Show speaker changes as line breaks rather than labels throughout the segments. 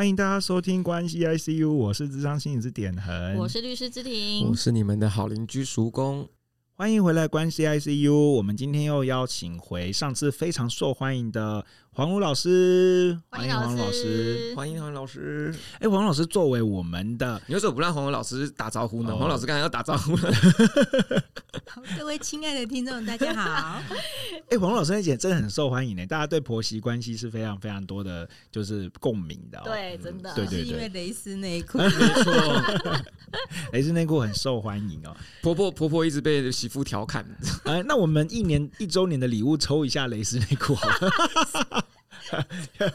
欢迎大家收听关系 ICU，我是智商心理师点恒，
我是律师之庭，
我是你们的好邻居叔公。
欢迎回来关系 ICU，我们今天又邀请回上次非常受欢迎的黄儒老师，
欢迎黄老师，
欢迎黄老师。
哎，黄老师作为我们的，
你为什么不让黄老师打招呼呢？黄老师刚才要打招呼了。
各位亲爱的听众，大家好。
哎，黄老师那姐真的很受欢迎呢，大家对婆媳关系是非常非常多的，就是共鸣的。
对，真的，
对对对，
是因为蕾丝内裤，
没错，
蕾丝内裤很受欢迎哦。
婆婆婆婆一直被媳妇调侃。
哎，那我们一年一周年的礼物抽一下蕾丝内裤好了。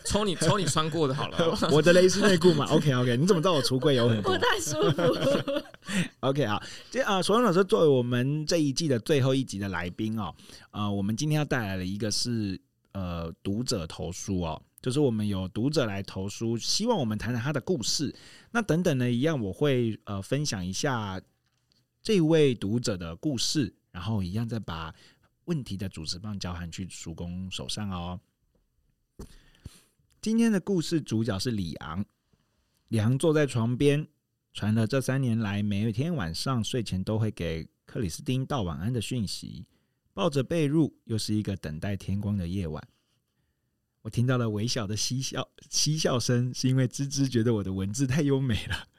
抽你抽你穿过的好了，
我的蕾丝内裤嘛。OK OK，你怎么知道我橱柜有很多？
不太舒服。
OK 好，这啊，黄老师作为我们这一季的最后一集的来宾哦，呃，我们今天要带来的一个是呃读者投书哦，就是我们有读者来投书，希望我们谈谈他的故事。那等等呢，一样我会呃分享一下这位读者的故事，然后一样再把问题的主持棒交还去叔公手上哦。今天的故事主角是李昂。李昂坐在床边，传了这三年来每一天晚上睡前都会给克里斯汀道晚安的讯息。抱着被褥，又是一个等待天光的夜晚。我听到了微小的嬉笑，嬉笑声，是因为芝芝觉得我的文字太优美了。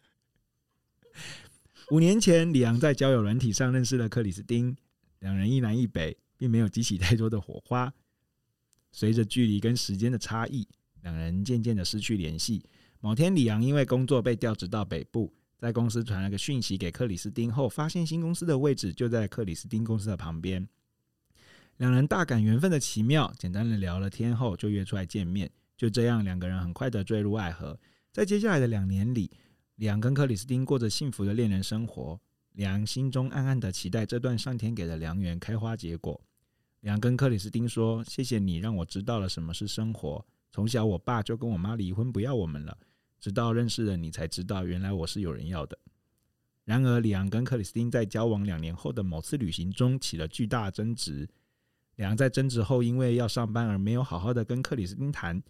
五年前，李昂在交友软体上认识了克里斯汀，两人一南一北，并没有激起太多的火花。随着距离跟时间的差异。两人渐渐的失去联系。某天，李昂因为工作被调职到北部，在公司传了个讯息给克里斯汀后，发现新公司的位置就在克里斯汀公司的旁边。两人大感缘分的奇妙，简单的聊了天后就约出来见面。就这样，两个人很快的坠入爱河。在接下来的两年里，李昂跟克里斯汀过着幸福的恋人生活。李昂心中暗暗的期待这段上天给的良缘开花结果。李昂跟克里斯汀说：“谢谢你让我知道了什么是生活。”从小，我爸就跟我妈离婚，不要我们了。直到认识了你，才知道原来我是有人要的。然而，李昂跟克里斯汀在交往两年后的某次旅行中起了巨大争执。李昂在争执后，因为要上班而没有好好的跟克里斯汀谈。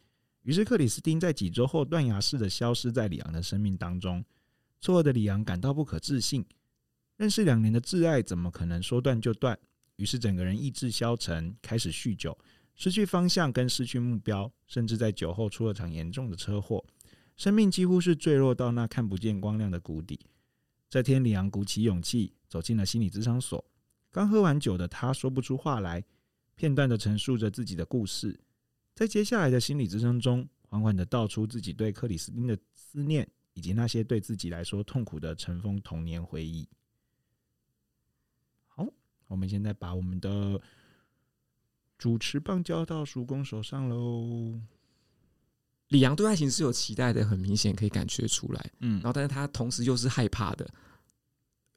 于是，克里斯汀在几周后断崖式的消失在李昂的生命当中。错愕的李昂感到不可置信：认识两年的挚爱，怎么可能说断就断？于是，整个人意志消沉，开始酗酒。失去方向跟失去目标，甚至在酒后出了场严重的车祸，生命几乎是坠落到那看不见光亮的谷底。这天，李昂鼓起勇气走进了心理咨商所。刚喝完酒的他说不出话来，片段的陈述着自己的故事。在接下来的心理支撑中，缓缓的道出自己对克里斯汀的思念，以及那些对自己来说痛苦的尘封童年回忆。好，我们现在把我们的。主持棒交到叔公手上喽。
李阳对爱情是有期待的，很明显可以感觉出来。嗯，然后但是他同时又是害怕的，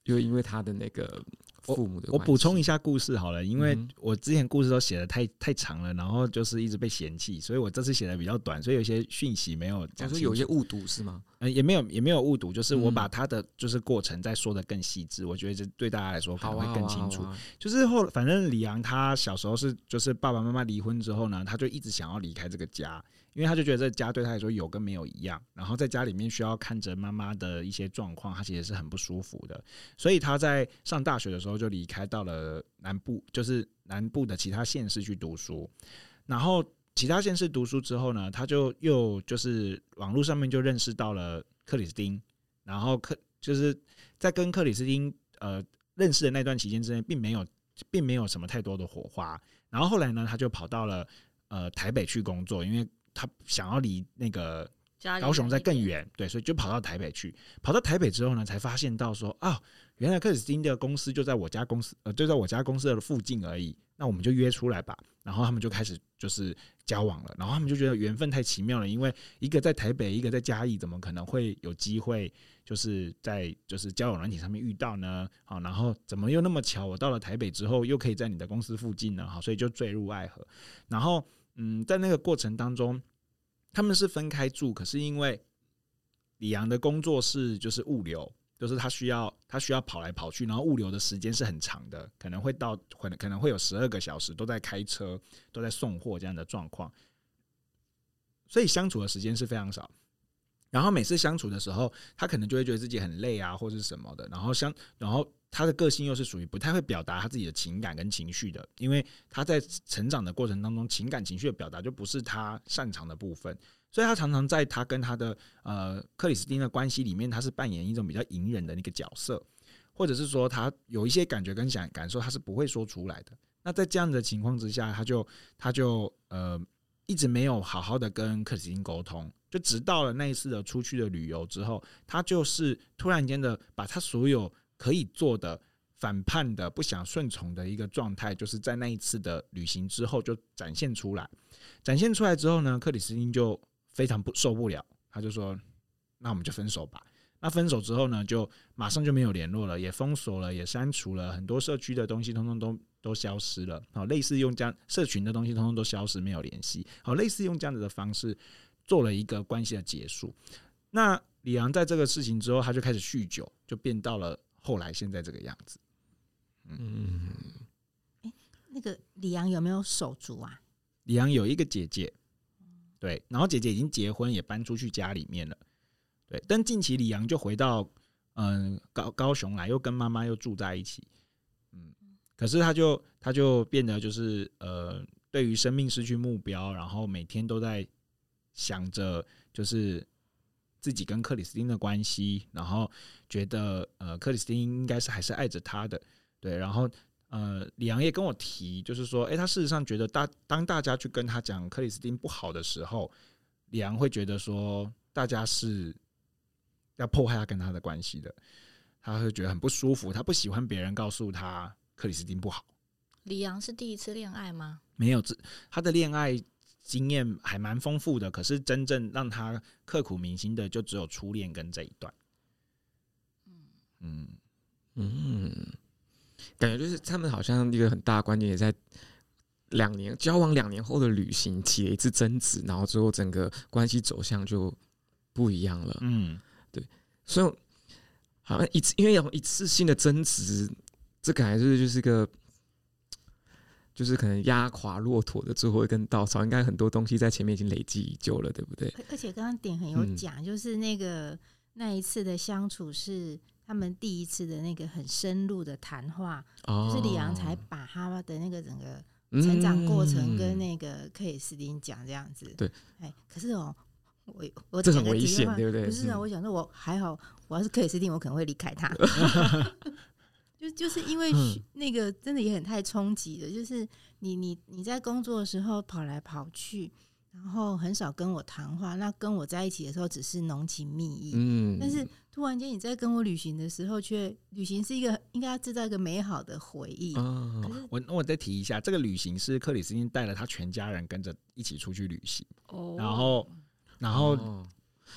又因为他的那个父母的。
我补充一下故事好了，因为我之前故事都写的太太长了，然后就是一直被嫌弃，所以我这次写的比较短，所以有些讯息没有讲。
说有些误读是吗？
嗯，也没有也没有误读，就是我把他的就是过程再说的更细致，我觉得这对大家来说可能会更清楚。就是后反正李阳他小时候是就是爸爸妈妈离婚之后呢，他就一直想要离开这个家，因为他就觉得这家对他来说有跟没有一样，然后在家里面需要看着妈妈的一些状况，他其实是很不舒服的，所以他在上大学的时候就离开到了南部，就是南部的其他县市去读书，然后。其他县市读书之后呢，他就又就是网络上面就认识到了克里斯汀，然后克就是在跟克里斯汀呃认识的那段期间之内，并没有并没有什么太多的火花。然后后来呢，他就跑到了呃台北去工作，因为他想要离那个高雄再更远，对，所以就跑到台北去。跑到台北之后呢，才发现到说啊，原来克里斯汀的公司就在我家公司呃就在我家公司的附近而已。那我们就约出来吧，然后他们就开始就是交往了，然后他们就觉得缘分太奇妙了，因为一个在台北，一个在嘉义，怎么可能会有机会就是在就是交友软体上面遇到呢？好，然后怎么又那么巧，我到了台北之后又可以在你的公司附近呢？好，所以就坠入爱河。然后嗯，在那个过程当中，他们是分开住，可是因为李阳的工作是就是物流。就是他需要他需要跑来跑去，然后物流的时间是很长的，可能会到可能可能会有十二个小时都在开车，都在送货这样的状况，所以相处的时间是非常少。然后每次相处的时候，他可能就会觉得自己很累啊，或者是什么的。然后相，然后他的个性又是属于不太会表达他自己的情感跟情绪的，因为他在成长的过程当中，情感情绪的表达就不是他擅长的部分，所以他常常在他跟他的呃克里斯汀的关系里面，他是扮演一种比较隐忍的那个角色，或者是说他有一些感觉跟想感受，他是不会说出来的。那在这样的情况之下，他就他就呃一直没有好好的跟克里斯汀沟通。就直到了那一次的出去的旅游之后，他就是突然间的把他所有可以做的反叛的、不想顺从的一个状态，就是在那一次的旅行之后就展现出来。展现出来之后呢，克里斯汀就非常不受不了，他就说：“那我们就分手吧。”那分手之后呢，就马上就没有联络了，也封锁了，也删除了很多社区的东西，通通都都消失了。好，类似用这样社群的东西，通通都消失，没有联系。好，类似用这样子的方式。做了一个关系的结束。那李昂在这个事情之后，他就开始酗酒，就变到了后来现在这个样子。
嗯，欸、那个李阳有没有手足啊？
李阳有一个姐姐，对，然后姐姐已经结婚，也搬出去家里面了。对，但近期李阳就回到嗯高高雄来，又跟妈妈又住在一起。嗯，可是他就他就变得就是呃，对于生命失去目标，然后每天都在。想着就是自己跟克里斯汀的关系，然后觉得呃克里斯汀应该是还是爱着他的，对，然后呃李昂也跟我提，就是说，哎，他事实上觉得大当大家去跟他讲克里斯汀不好的时候，李昂会觉得说大家是要破坏他跟他的关系的，他会觉得很不舒服，他不喜欢别人告诉他克里斯汀不好。
李昂是第一次恋爱吗？
没有，这他的恋爱。经验还蛮丰富的，可是真正让他刻骨铭心的，就只有初恋跟这一段。嗯
嗯，感觉就是他们好像一个很大的关键，也在两年交往两年后的旅行起了一次争执，然后最后整个关系走向就不一样了。嗯，对，所以好像一次因为有一次性的争执，这感觉就是就是一个。就是可能压垮骆驼的最后一根稻草，应该很多东西在前面已经累积已久了，对不对？
而且刚刚点很有讲，嗯、就是那个那一次的相处是他们第一次的那个很深入的谈话，哦、就是李阳才把他的那个整个成长过程跟那个克里斯汀讲这样子。对、嗯，哎，可是哦，我我
这很危险，对不对？
不是啊，我想说我还好，我要是克里斯汀，我可能会离开他。就就是因为那个真的也很太冲击了，就是你你你在工作的时候跑来跑去，然后很少跟我谈话，那跟我在一起的时候只是浓情蜜意，嗯，但是突然间你在跟我旅行的时候，却旅行是一个应该要制造一个美好的回忆。
哦，我我再提一下，这个旅行是克里斯汀带了他全家人跟着一起出去旅行，哦，然后然后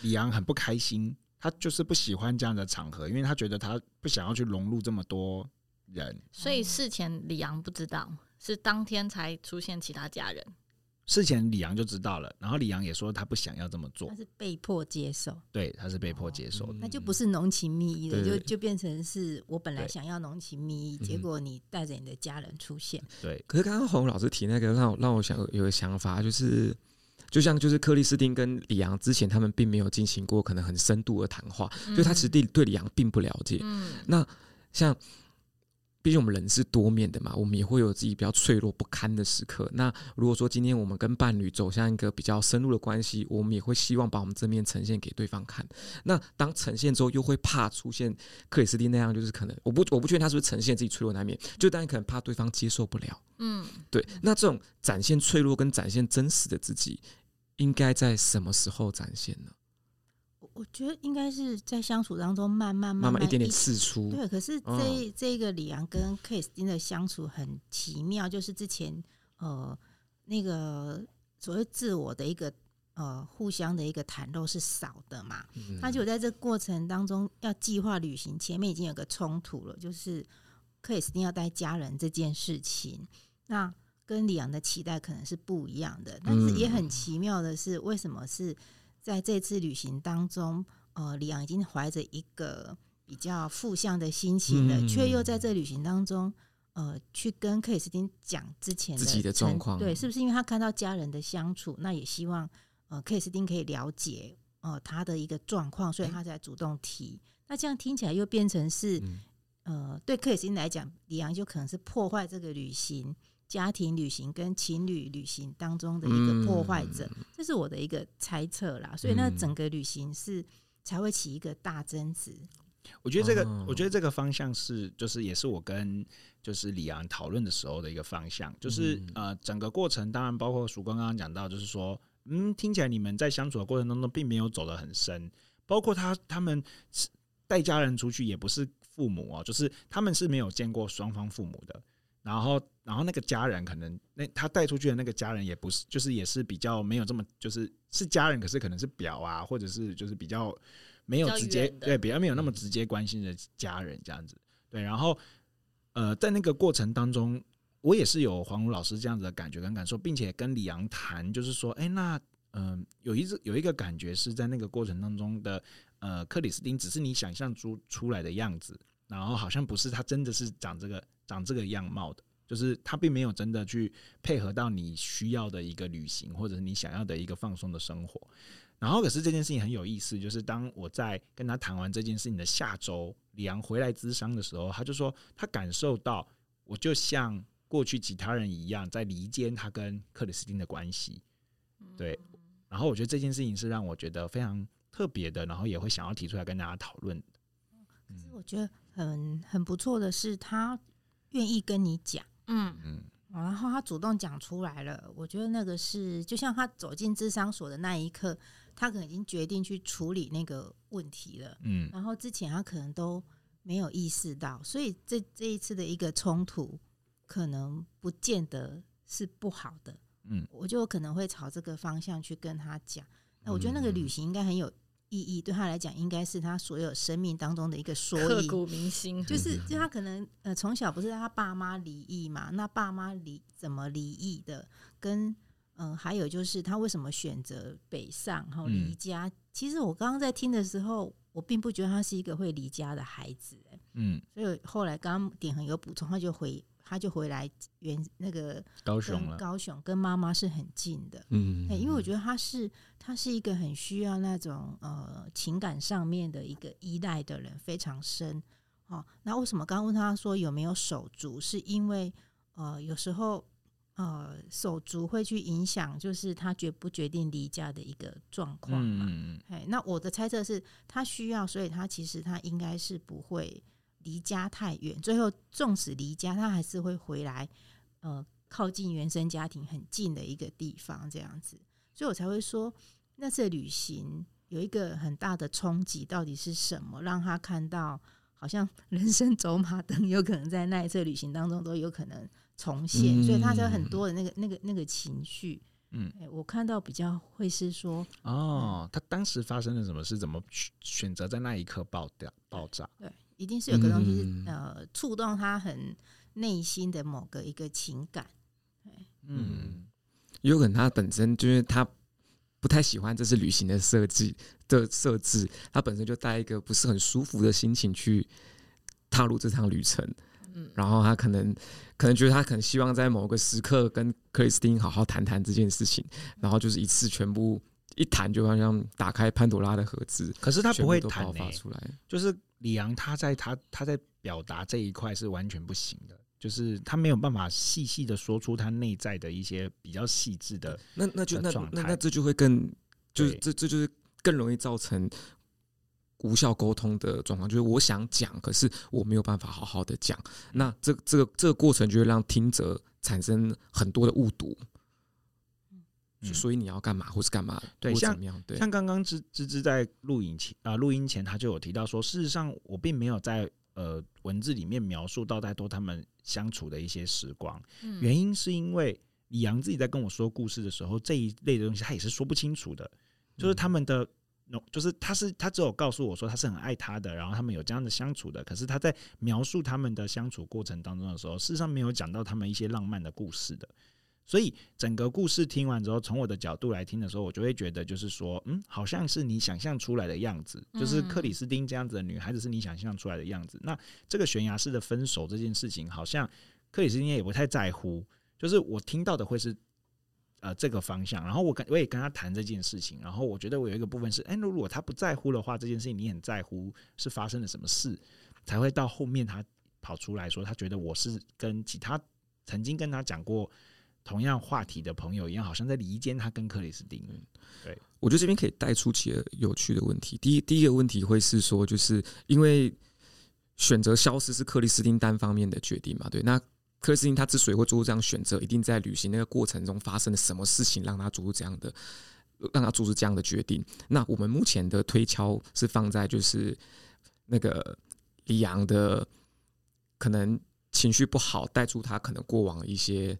李昂很不开心。他就是不喜欢这样的场合，因为他觉得他不想要去融入这么多人。
所以事前李阳不知道，是当天才出现其他家人。
事前李阳就知道了，然后李阳也说他不想要这么做，
他是被迫接受。
对，他是被迫接受的，
那就不是浓情蜜意的，就就变成是我本来想要浓情蜜意，结果你带着你的家人出现。
对，
可是刚刚洪老师提那个，让我让我想有个想法，就是。就像就是克里斯汀跟李昂之前，他们并没有进行过可能很深度的谈话，嗯、就他其实对对李昂并不了解。嗯、那像，毕竟我们人是多面的嘛，我们也会有自己比较脆弱不堪的时刻。那如果说今天我们跟伴侣走向一个比较深入的关系，我们也会希望把我们这面呈现给对方看。那当呈现之后，又会怕出现克里斯汀那样，就是可能我不我不确定他是不是呈现自己脆弱那面，就当然可能怕对方接受不了。嗯，对。那这种展现脆弱跟展现真实的自己。应该在什么时候展现呢？
我觉得应该是在相处当中慢慢慢慢
一点点释出。
对，可是这这个李阳跟克里斯汀的相处很奇妙，就是之前呃那个所谓自我的一个呃互相的一个袒露是少的嘛。他就在这个过程当中要计划旅行，前面已经有个冲突了，就是克里斯汀要带家人这件事情。那跟李昂的期待可能是不一样的，但是也很奇妙的是，为什么是在这次旅行当中，呃，李昂已经怀着一个比较负向的心情了，却又在这旅行当中，呃，去跟克里斯汀讲之前的
自己的状况，
对，是不是因为他看到家人的相处，那也希望呃克里斯汀可以了解呃他的一个状况，所以他才主动提。那这样听起来又变成是，
嗯。
呃，对克里斯汀来讲，李昂就可能是破坏这个旅行、家庭旅行跟情侣旅行当中的一个破坏者，嗯、这是我的一个猜测啦。所以那整个旅行是才会起一个大争执。
我觉得这个，哦、我觉得这个方向是，就是也是我跟就是李昂讨论的时候的一个方向，就是、嗯、呃，整个过程当然包括曙光刚刚讲到，就是说，嗯，听起来你们在相处的过程当中并没有走得很深，包括他他们带家人出去也不是父母哦，就是他们是没有见过双方父母的，然后然后那个家人可能那他带出去的那个家人也不是，就是也是比较没有这么就是是家人，可是可能是表啊，或者是就是比较。没有直接对，比较没有那么直接关心的家人这样子，对，然后呃，在那个过程当中，我也是有黄如老师这样子的感觉跟感受，并且跟李阳谈，就是说，哎，那嗯、呃，有一有一个感觉是在那个过程当中的，呃，克里斯汀只是你想象出出来的样子，然后好像不是他真的是长这个长这个样貌的，就是他并没有真的去配合到你需要的一个旅行，或者是你想要的一个放松的生活。然后，可是这件事情很有意思，就是当我在跟他谈完这件事情的下周，李阳回来咨商的时候，他就说他感受到我就像过去其他人一样，在离间他跟克里斯汀的关系。对，然后我觉得这件事情是让我觉得非常特别的，然后也会想要提出来跟大家讨论。
可是我觉得很很不错的是，他愿意跟你讲，嗯嗯。然后他主动讲出来了，我觉得那个是就像他走进智商所的那一刻，他可能已经决定去处理那个问题了。嗯，然后之前他可能都没有意识到，所以这这一次的一个冲突，可能不见得是不好的。嗯，我就可能会朝这个方向去跟他讲。那我觉得那个旅行应该很有。意义对他来讲，应该是他所有生命当中的一个缩影，
刻骨铭心。
就是，就他可能呃从小不是他爸妈离异嘛？那爸妈离怎么离异的？跟嗯、呃，还有就是他为什么选择北上然后离家？嗯、其实我刚刚在听的时候，我并不觉得他是一个会离家的孩子、欸。嗯，所以后来刚刚点很有补充，他就回。他就回来原那个
高雄了，
高雄跟妈妈是很近的，嗯，因为我觉得他是他是一个很需要那种呃情感上面的一个依赖的人，非常深。哦，那为什么刚刚问他说有没有手足？是因为呃有时候呃手足会去影响，就是他决不决定离家的一个状况嘛。嗯，那我的猜测是他需要，所以他其实他应该是不会。离家太远，最后纵使离家，他还是会回来，呃，靠近原生家庭很近的一个地方，这样子，所以我才会说，那次旅行有一个很大的冲击，到底是什么，让他看到好像 人生走马灯有可能在那一次旅行当中都有可能重现，嗯、所以他才有很多的那个那个那个情绪。嗯、欸，我看到比较会是说，
哦，他当时发生了什么事？怎么选择在那一刻爆掉爆炸？
对。一定是有个东西是、嗯、呃触动他很内心的某个一个情感，
嗯，有可能他本身就是他不太喜欢这次旅行的设计的设置，他本身就带一个不是很舒服的心情去踏入这趟旅程，嗯，然后他可能可能觉得他可能希望在某个时刻跟克里斯汀好好谈谈这件事情，然后就是一次全部一弹就好像打开潘多拉的盒子，
可是他不
会弹、出来，
就是。李昂他在他他在表达这一块是完全不行的，就是他没有办法细细的说出他内在的一些比较细致的。
那那就那那那这就会更就是这这就是更容易造成无效沟通的状况。就是我想讲，可是我没有办法好好的讲。那这这个这个过程就会让听者产生很多的误读。所以你要干嘛，或是干嘛？
对，像像刚刚芝芝芝在录影前啊，录音前他就有提到说，事实上我并没有在呃文字里面描述到太多他们相处的一些时光。原因是因为李阳自己在跟我说故事的时候，这一类的东西他也是说不清楚的。就是他们的，就是他是他只有告诉我说他是很爱他的，然后他们有这样的相处的。可是他在描述他们的相处过程当中的时候，事实上没有讲到他们一些浪漫的故事的。所以整个故事听完之后，从我的角度来听的时候，我就会觉得，就是说，嗯，好像是你想象出来的样子，就是克里斯汀这样子的女孩子是你想象出来的样子。那这个悬崖式的分手这件事情，好像克里斯汀也不太在乎。就是我听到的会是，呃这个方向。然后我跟我也跟他谈这件事情，然后我觉得我有一个部分是，哎，如果他不在乎的话，这件事情你很在乎，是发生了什么事，才会到后面他跑出来说，他觉得我是跟其他曾经跟他讲过同样话题的朋友一样，好像在离间他跟克里斯汀。对，我觉得这边可以带出几个有趣的问题。第一，第一个问题会是说，就是因为选择消失是克里斯汀单方面的决定嘛？对，那。克里斯汀他之所以会做出这样选择，一定在旅行那个过程中发生了什么事情，让他做出这样的，让他做出这样的决定。那我们目前的推敲是放在就是那个李阳的可能情绪不好，带出他可能过往一些。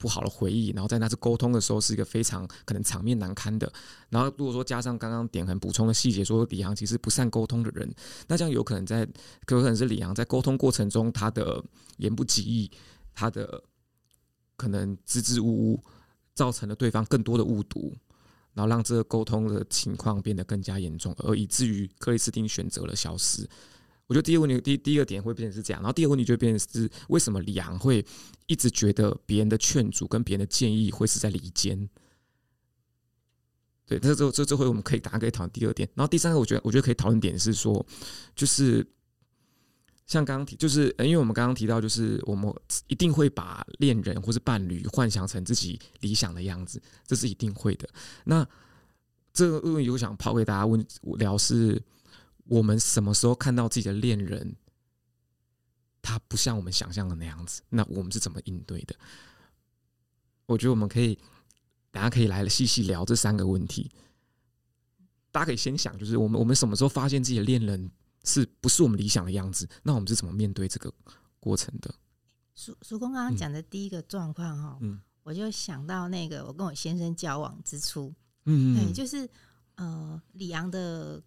不好的回忆，然后在那次沟通的时候是一个非常可能场面难堪的。然后如果说加上刚刚点很补充的细节，说李阳其实不善沟通的人，那这样有可能在，可能是李阳在沟通过程中他的言不及义，他的可能支支吾吾，造成了对方更多的误读，然后让这个沟通的情况变得更加严重，而以至于克里斯汀选择了消失。我觉得第一个问题，第第一个点会变成是这样，然后第二个问题就变成是为什么李昂会一直觉得别人的劝阻跟别人的建议会是在离间？对，这这这这回我们可以大家可以讨论第二点，然后第三个我觉得我觉得可以讨论点是说，就是像刚刚提，就是因为我们刚刚提到，就是我们一定会把恋人或是伴侣幻想成自己理想的样子，这是一定会的。那这个问题我想抛给大家问聊是。我们什么时候看到自己的恋人，他不像我们想象的那样子？那我们是怎么应对的？我觉得我们可以，大家可以来细细聊这三个问题。大家可以先想，就是我们我们什么时候发现自己的恋人是不是我们理想的样子？那我们是怎么面对这个过程的？
叔叔公刚刚讲的第一个状况哈，嗯，我就想到那个我跟我先生交往之初，嗯，对，就是呃，李昂的。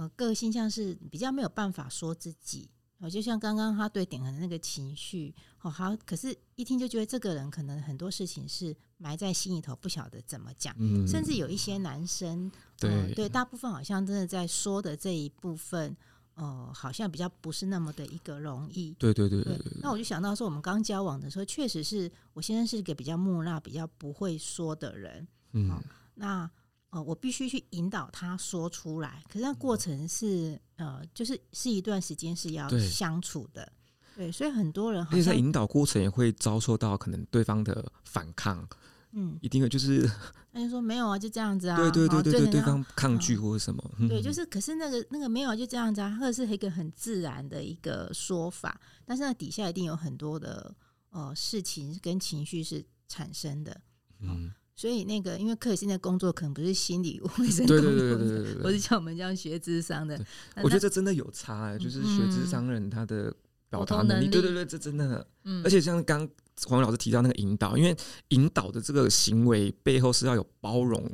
呃，个性像是比较没有办法说自己，哦，就像刚刚他对点恒的那个情绪，哦，好，可是一听就觉得这个人可能很多事情是埋在心里头，不晓得怎么讲，嗯，甚至有一些男生，对、呃、对，大部分好像真的在说的这一部分，呃，好像比较不是那么的一个容易，
对对对对，对，
对。那我就想到说，我们刚交往的时候，确实是我先生是一个比较木讷、比较不会说的人，嗯，哦、那。哦，我必须去引导他说出来，可是那过程是呃，就是是一段时间是要相处的，对，对，所以很多人好像
在引导过程也会遭受到可能对方的反抗，嗯，一定会就是
他就说没有啊，就这样子啊，
对对对对对，对方抗拒或者什么，
嗯、对，就是可是那个那个没有就这样子啊，或者是一个很自然的一个说法，但是那底下一定有很多的呃事情跟情绪是产生的，嗯。所以那个，因为克里斯汀的工作可能不是心理卫生工作，对对对对对，不是像我们这样学智商的。
我觉得这真的有差、欸，就是学智商人他的表达能力，对对对，这真的。嗯，而且像刚黄老师提到那个引导，因为引导的这个行为背后是要有包容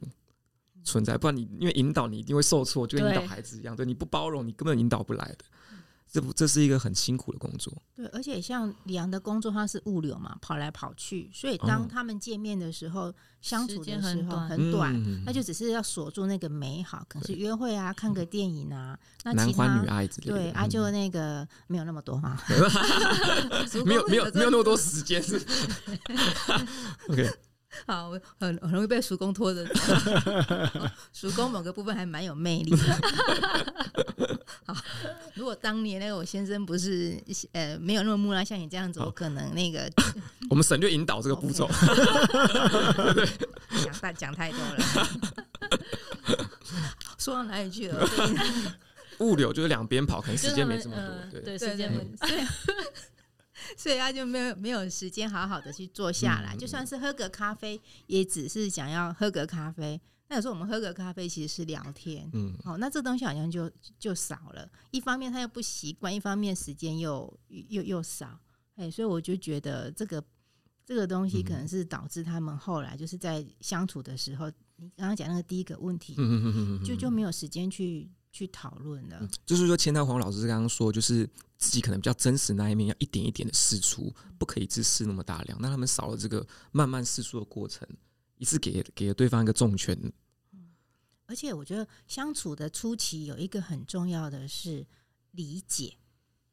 存在，不然你因为引导你一定会受挫，就跟引导孩子一样，对，你不包容，你根本引导不来的。这不，这是一个很辛苦的工作。
对，而且像李阳的工作，他是物流嘛，跑来跑去，所以当他们见面的时候，哦、相处的时候很短，那、嗯、就只是要锁住那个美好，可能是约会啊，看个电影啊，那其他
男欢女爱之类的，
对啊，就那个没有那么多哈，
没有没有没有那么多时间是。OK。
好，很很容易被叔公拖着走。叔公某个部分还蛮有魅力的。好，如果当年那个我先生不是呃没有那么木讷，像你这样子，我可能那个
我们省略引导这个步骤。
讲太讲太多了。说到哪里去了？
物流就是两边跑，可能时间没这么多。呃、对，
对时间没。所以他就没有没有时间好好的去坐下来，就算是喝个咖啡，也只是想要喝个咖啡。那有时候我们喝个咖啡其实是聊天，嗯，哦，那这东西好像就就少了。一方面他又不习惯，一方面时间又又又少，哎，所以我就觉得这个这个东西可能是导致他们后来就是在相处的时候，你刚刚讲那个第一个问题，就就没有时间去。去讨论的，
就是说，千道黄老师刚刚说，就是自己可能比较真实那一面，要一点一点的试出，不可以一次释那么大量。那他们少了这个慢慢试出的过程，一次给给了对方一个重拳。
嗯，而且我觉得相处的初期有一个很重要的是理解，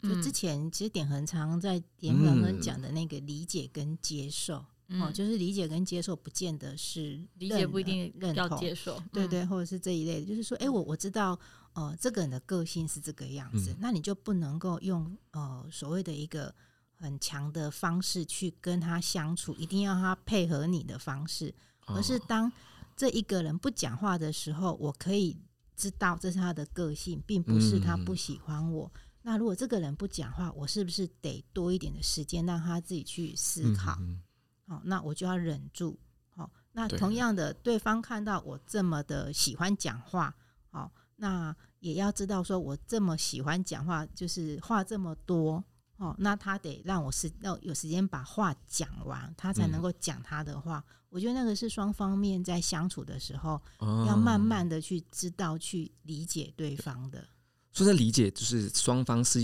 就之前其实点恒常在点恒恒讲的那个理解跟接受。哦，就是理解跟接受，不见得是
理解不一定
认同
要接受，
对对，或者是这一类的，就是说，哎，我我知道，呃，这个人的个性是这个样子，那你就不能够用呃所谓的一个很强的方式去跟他相处，一定要他配合你的方式，而是当这一个人不讲话的时候，我可以知道这是他的个性，并不是他不喜欢我。那如果这个人不讲话，我是不是得多一点的时间让他自己去思考？嗯、好，那我就要忍住。好，那同样的，对方看到我这么的喜欢讲话，好，那也要知道说我这么喜欢讲话，就是话这么多，哦，那他得让我时要有时间把话讲完，他才能够讲他的话。嗯、我觉得那个是双方面在相处的时候，哦、要慢慢的去知道、去理解对方的。
说在理解，就是双方是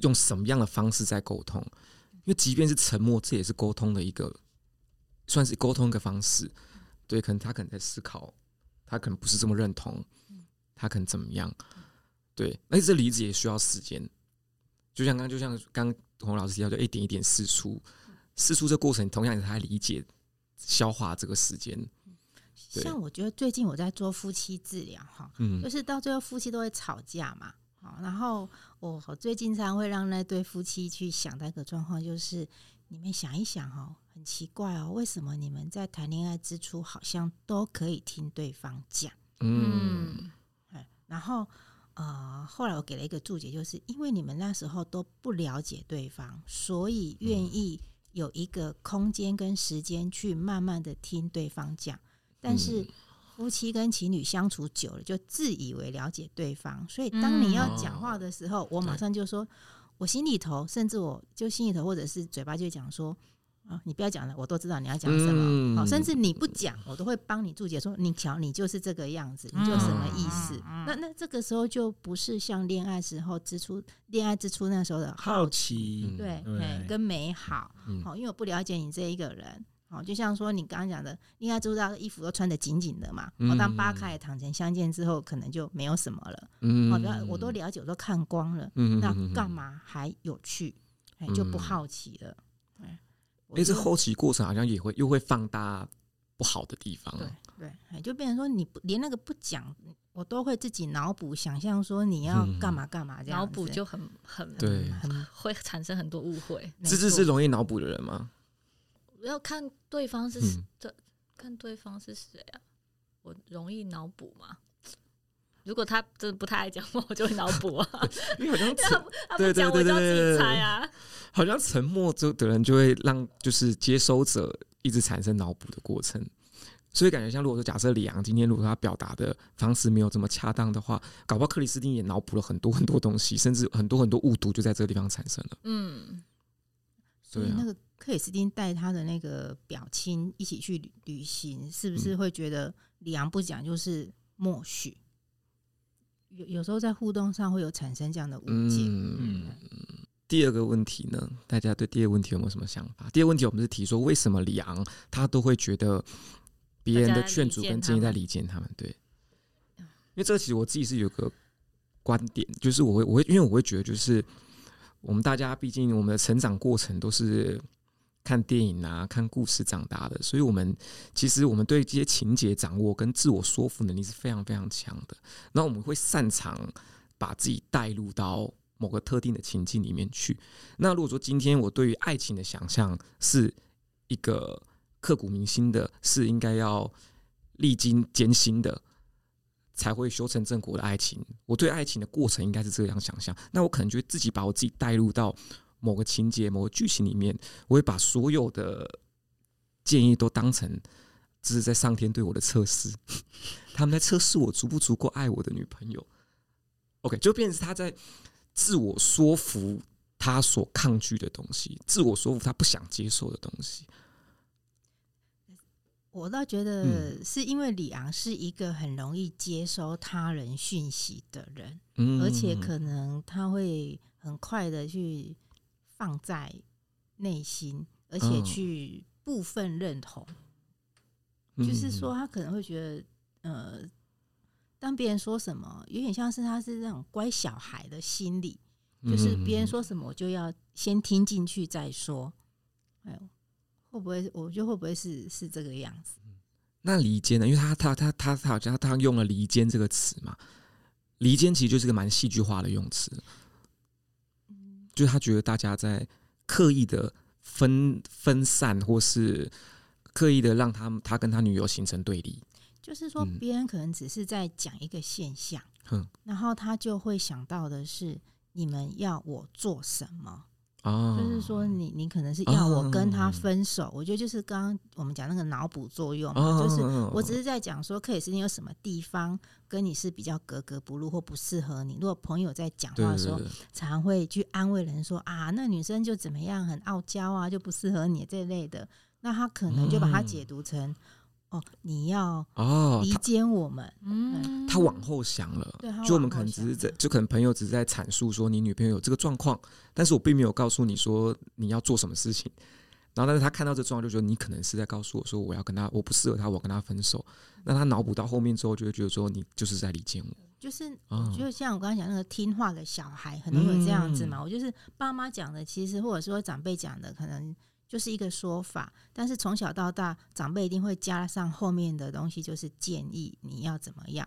用什么样的方式在沟通，因为即便是沉默，这也是沟通的一个，算是沟通一个方式。对，可能他可能在思考，他可能不是这么认同，他可能怎么样？对，而且这理解也需要时间。就像刚刚，就像刚洪老师提到，就一点一点试出，试出这过程，同样也是他理解、消化这个时间。
像我觉得最近我在做夫妻治疗，哈，嗯，就是到最后夫妻都会吵架嘛。好，然后我最近常会让那对夫妻去想那个状况，就是你们想一想哦，很奇怪哦，为什么你们在谈恋爱之初好像都可以听对方讲？嗯，然后呃，后来我给了一个注解，就是因为你们那时候都不了解对方，所以愿意有一个空间跟时间去慢慢的听对方讲，但是。夫妻跟情侣相处久了，就自以为了解对方，所以当你要讲话的时候，嗯、我马上就说，我心里头，甚至我就心里头，或者是嘴巴就讲说，啊，你不要讲了，我都知道你要讲什么。好、嗯，甚至你不讲，我都会帮你注解说，你瞧，你就是这个样子，你就什么意思？嗯、那那这个时候就不是像恋爱时候之初，恋爱之初那时候的好奇，对，对，跟美好。好，因为我不了解你这一个人。哦，就像说你刚刚讲的，应该知道衣服都穿得紧紧的嘛。嗯、当扒开躺成相见之后，可能就没有什么了。嗯，好，我都了解，我都看光了。嗯，那干嘛还有趣？哎、嗯，就不好奇了。哎，
哎，这后期过程好像也会又会放大不好的地方。
对对，哎，就变成说你不连那个不讲，我都会自己脑补想象说你要干嘛干嘛这样。脑补
就很很
对，
很会产生很多误会。
芝芝是容易脑补的人吗？
要看对方是这，嗯、看对方是谁啊？我容易脑补吗？如果他真的不太爱讲话，我就会脑补啊。
因为好像
他他不讲，我就要自己猜啊。
好像沉默之后的人就会让就是接收者一直产生脑补的过程，所以感觉像如果说假设李昂今天如果他表达的方式没有这么恰当的话，搞不好克里斯汀也脑补了很多很多东西，甚至很多很多误读就在这个地方产生了。嗯，
所以那个。克里斯汀带他的那个表亲一起去旅行，是不是会觉得李昂不讲就是默许？有有时候在互动上会有产生这样的误解。嗯，
第二个问题呢，大家对第二个问题有没有什么想法？第二个问题我们是提说，为什么李昂他都会觉得别人的劝阻跟建议在理解他们？对，因为这个其实我自己是有个观点，就是我会我会因为我会觉得，就是我们大家毕竟我们的成长过程都是。看电影啊，看故事长大的，所以我们其实我们对这些情节掌握跟自我说服能力是非常非常强的。那我们会擅长把自己带入到某个特定的情境里面去。那如果说今天我对于爱情的想象是一个刻骨铭心的，是应该要历经艰辛的才会修成正果的爱情，我对爱情的过程应该是这样想象。那我可能就会自己把我自己带入到。某个情节、某个剧情里面，我会把所有的建议都当成只是在上天对我的测试，他们在测试我足不足够爱我的女朋友。OK，就变成是他在自我说服他所抗拒的东西，自我说服他不想接受的东西。
我倒觉得是因为李昂是一个很容易接收他人讯息的人，嗯，而且可能他会很快的去。放在内心，而且去部分认同，哦、就是说他可能会觉得，呃，当别人说什么，有点像是他是那种乖小孩的心理，就是别人说什么，我就要先听进去再说。哎呦，会不会？我觉得会不会是是这个样子？
那离间呢？因为他他他他他好像他用了离间这个词嘛，离间其实就是个蛮戏剧化的用词，嗯，就是他觉得大家在刻意的分分散，或是刻意的让他他跟他女友形成对立。
就是说，别人可能只是在讲一个现象，嗯，然后他就会想到的是，你们要我做什么？哦，就是说你，你你可能是要我跟他分手，哦、我觉得就是刚刚我们讲那个脑补作用嘛，哦、就是我只是在讲说，克里斯汀有什么地方跟你是比较格格不入或不适合你。如果朋友在讲话的时候，常常会去安慰人说啊，那女生就怎么样，很傲娇啊，就不适合你这类的，那他可能就把它解读成。嗯哦，你要哦离间我们，
嗯，他往后想了，对，就我们可能只是在，就可能朋友只是在阐述说你女朋友有这个状况，但是我并没有告诉你说你要做什么事情，然后但是他看到这状况就觉得你可能是在告诉我说我要跟他，我不适合他，我跟他分手，那他脑补到后面之后就会觉得说你就是在理解我，
就是就像我刚刚讲那个听话的小孩，很多有这样子嘛，嗯、我就是爸妈讲的，其实或者说长辈讲的，可能。就是一个说法，但是从小到大，长辈一定会加上后面的东西，就是建议你要怎么样。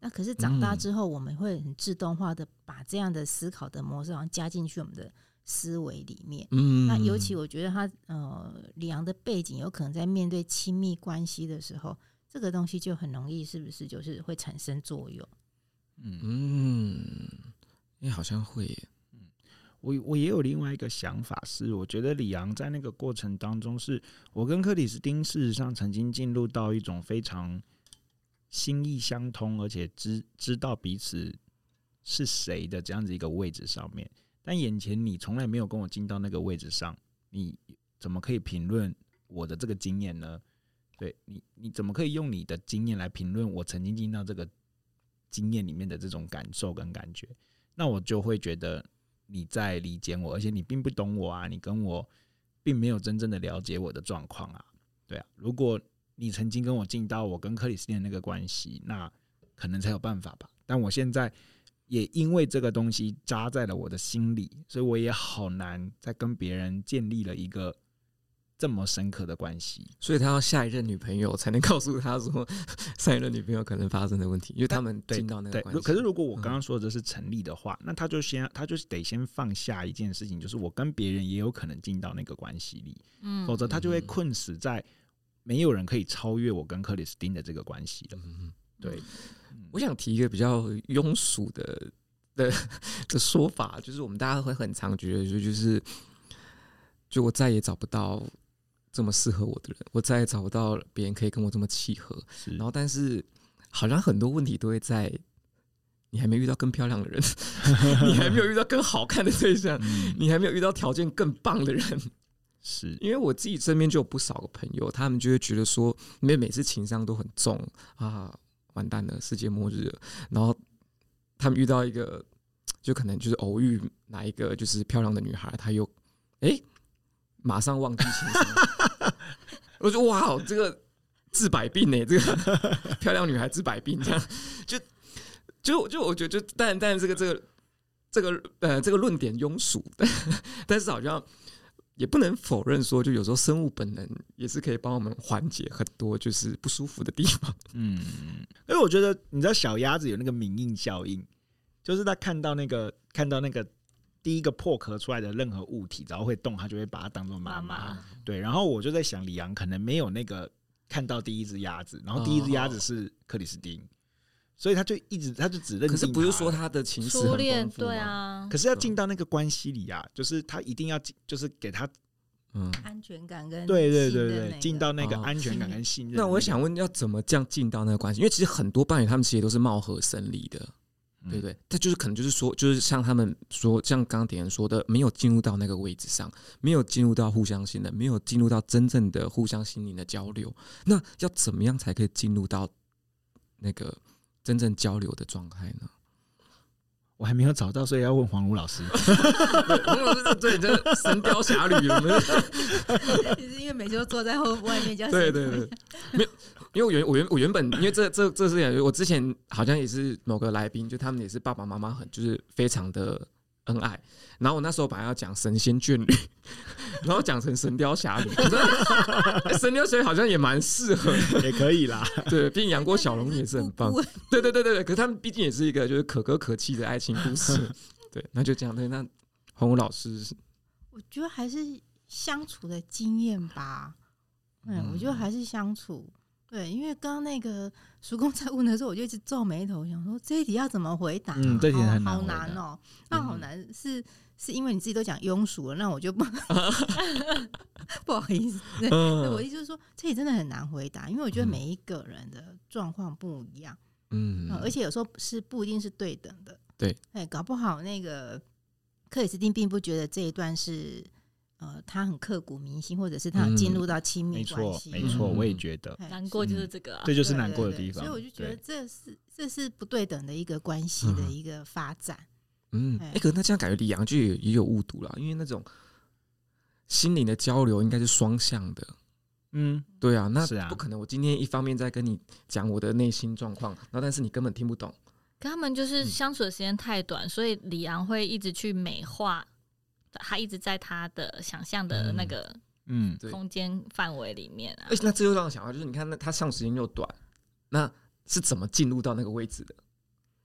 那可是长大之后，我们会很自动化的把这样的思考的模式，好像加进去我们的思维里面。嗯，那尤其我觉得他呃，李昂的背景有可能在面对亲密关系的时候，这个东西就很容易，是不是就是会产生作用？
嗯，哎，好像会。
我我也有另外一个想法，是我觉得李昂在那个过程当中，是我跟克里斯汀事实上曾经进入到一种非常心意相通，而且知知道彼此是谁的这样子一个位置上面。但眼前你从来没有跟我进到那个位置上，你怎么可以评论我的这个经验呢？对你，你怎么可以用你的经验来评论我曾经进到这个经验里面的这种感受跟感觉？那我就会觉得。你在理解我，而且你并不懂我啊！你跟我并没有真正的了解我的状况啊，对啊。如果你曾经跟我进到我跟克里斯汀那个关系，那可能才有办法吧。但我现在也因为这个东西扎在了我的心里，所以我也好难再跟别人建立了一个。这么深刻的关系，
所以他要下一任女朋友才能告诉他说，上一任女朋友可能发生的问题，因为他们进到那个关系。
可是如果我刚刚说的是成立的话，嗯、那他就先，他就得先放下一件事情，就是我跟别人也有可能进到那个关系里，嗯，否则他就会困死在没有人可以超越我跟克里斯汀的这个关系了。嗯，对，
我想提一个比较庸俗的的的说法，就是我们大家会很常觉得，就就是，就我再也找不到。这么适合我的人，我再也找不到别人可以跟我这么契合。然后，但是好像很多问题都会在你还没遇到更漂亮的人，你还没有遇到更好看的对象，嗯、你还没有遇到条件更棒的人。是因为我自己身边就有不少个朋友，他们就会觉得说，因为每次情商都很重啊，完蛋了，世界末日了。然后他们遇到一个，就可能就是偶遇哪一个就是漂亮的女孩，她又哎。欸马上忘记 我说哇，这个治百病呢，这个 漂亮女孩治百病，这样就就就我觉得就但但这个这个这个呃这个论点庸俗，但 但是好像也不能否认说，就有时候生物本能也是可以帮我们缓解很多就是不舒服的地方。
嗯，因为我觉得你知道小鸭子有那个明印效应，就是他看到那个看到那个。第一个破壳出来的任何物体，只要会动，他就会把它当做妈妈。对，然后我就在想，李昂可能没有那个看到第一只鸭子，然后第一只鸭子是克里斯汀，所以他就一直他就只认定。可
是不是说他的情史很丰富？
对啊。
可是要进到那个关系里啊，就是他一定要就是给他
嗯安全感跟
对对对对，进到那个安全感跟信任。
那我想问，要怎么这样进到那个关系？因为其实很多伴侣他们其实都是貌合神离的。对不对？他就是可能就是说，就是像他们说，像刚刚点人说的，没有进入到那个位置上，没有进入到互相信任，没有进入到真正的互相心灵的交流。那要怎么样才可以进入到那个真正交流的状态呢？
我还没有找到，所以要问黄儒老师。
黄儒老师对，这《神雕侠侣》有没有？
是因为每次都坐在后外面叫
对对对，没有。因为我原我原我原本因为这这这是我之前好像也是某个来宾，就他们也是爸爸妈妈很就是非常的恩爱。然后我那时候本来要讲神仙眷侣，然后讲成神雕侠侣，神雕侠侣好像也蛮适合，
也可以啦。
对，毕竟杨过小龙女也是很棒。对对对对对，可是他们毕竟也是一个就是可歌可泣的爱情故事。对，那就这样。对，那洪武老师，
我觉得还是相处的经验吧。嗯，我觉得还是相处。对，因为刚刚那个叔公在问的时候，我就一直皱眉头，想说这一题要怎么回答？
嗯，这题很
好难哦。那好难是是因为你自己都讲庸俗了，那我就不 不好意思。对，我意思就是说，这题真的很难回答，因为我觉得每一个人的状况不一样。嗯，而且有时候是不一定是对等的。
对，
哎，搞不好那个克里斯汀并不觉得这一段是。呃，他很刻骨铭心，或者是他进入到亲密关系，
没错，我也觉得
难过就是这个，
这就是难过的地方。
所以我就觉得这是这是不对等的一个关系的一个发展。
嗯，哎，可是那这样感觉李阳就也有误读了，因为那种心灵的交流应该是双向的。嗯，对啊，那不可能。我今天一方面在跟你讲我的内心状况，然后但是你根本听不懂。
跟他们就是相处的时间太短，所以李阳会一直去美化。他一直在他的想象的那个嗯空间范围里面啊。
而且那这又让我想到，就是你看，那他上时间又短，那是怎么进入到那个位置的？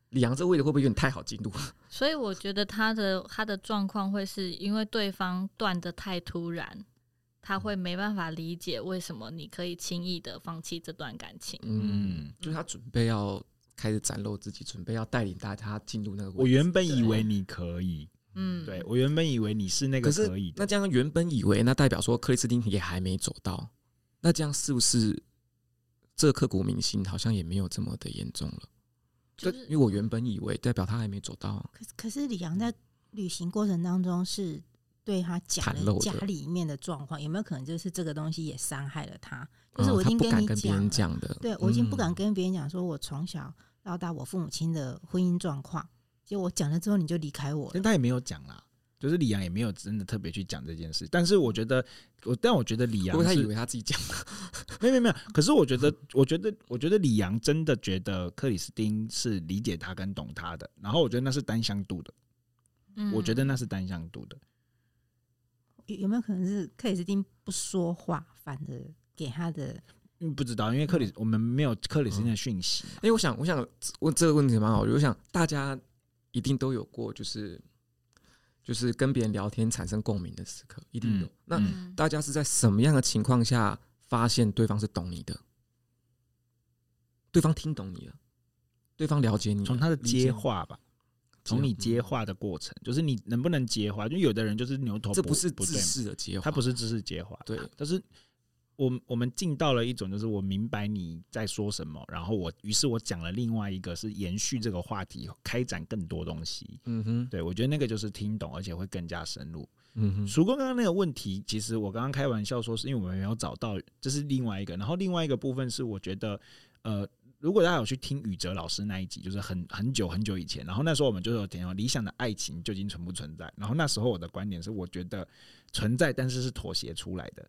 李阳这个位置会不会有点太好进入？
所以我觉得他的他的状况会是因为对方断的太突然，他会没办法理解为什么你可以轻易的放弃这段感情。
嗯，就是他准备要开始展露自己，准备要带领大家进入那个位置。
我原本以为你可以。嗯，对，我原本以为你是那个可以，
那这样原本以为，那代表说克里斯汀也还没走到，那这样是不是这刻骨铭心好像也没有这么的严重了？
就是
因为我原本以为代表他还没走到。
可是可是李阳在旅行过程当中是对他讲了家里面的状况，有没有可能就是这个东西也伤害了他？就是我已经跟你
讲的，
对我已经不敢跟别人讲，说我从小到大我父母亲的婚姻状况。就我讲了之后，你就离开我。
但他也没有讲啦，就是李阳也没有真的特别去讲这件事。但是我觉得，我但我觉得李阳，
因为他以为他自己讲的，
没有没有没有。可是我觉得，我觉得，我觉得李阳真的觉得克里斯汀是理解他跟懂他的。然后我觉得那是单向度的，嗯，我觉得那是单向度的。
有有没有可能是克里斯汀不说话，反而给他的？
嗯，不知道，因为克里我们没有克里斯汀的讯息。
哎、嗯，我想，我想问这个问题蛮好，我想大家。一定都有过，就是就是跟别人聊天产生共鸣的时刻，一定有。嗯、那大家是在什么样的情况下发现对方是懂你的？对方听懂你了，对方了解你，
从他的接话吧，从你接话的过程，就是你能不能接话？就有的人就是牛头不，
这不是知识的接话，
他不是知识接话，
对，
但是。我我们进到了一种，就是我明白你在说什么，然后我于是我讲了另外一个是延续这个话题，开展更多东西。嗯哼，对，我觉得那个就是听懂，而且会更加深入。嗯哼，曙光刚刚那个问题，其实我刚刚开玩笑说，是因为我们没有找到，这是另外一个。然后另外一个部分是，我觉得，呃，如果大家有去听宇哲老师那一集，就是很很久很久以前，然后那时候我们就有提到理想的爱情究竟存不存在？然后那时候我的观点是，我觉得存在，但是是妥协出来的。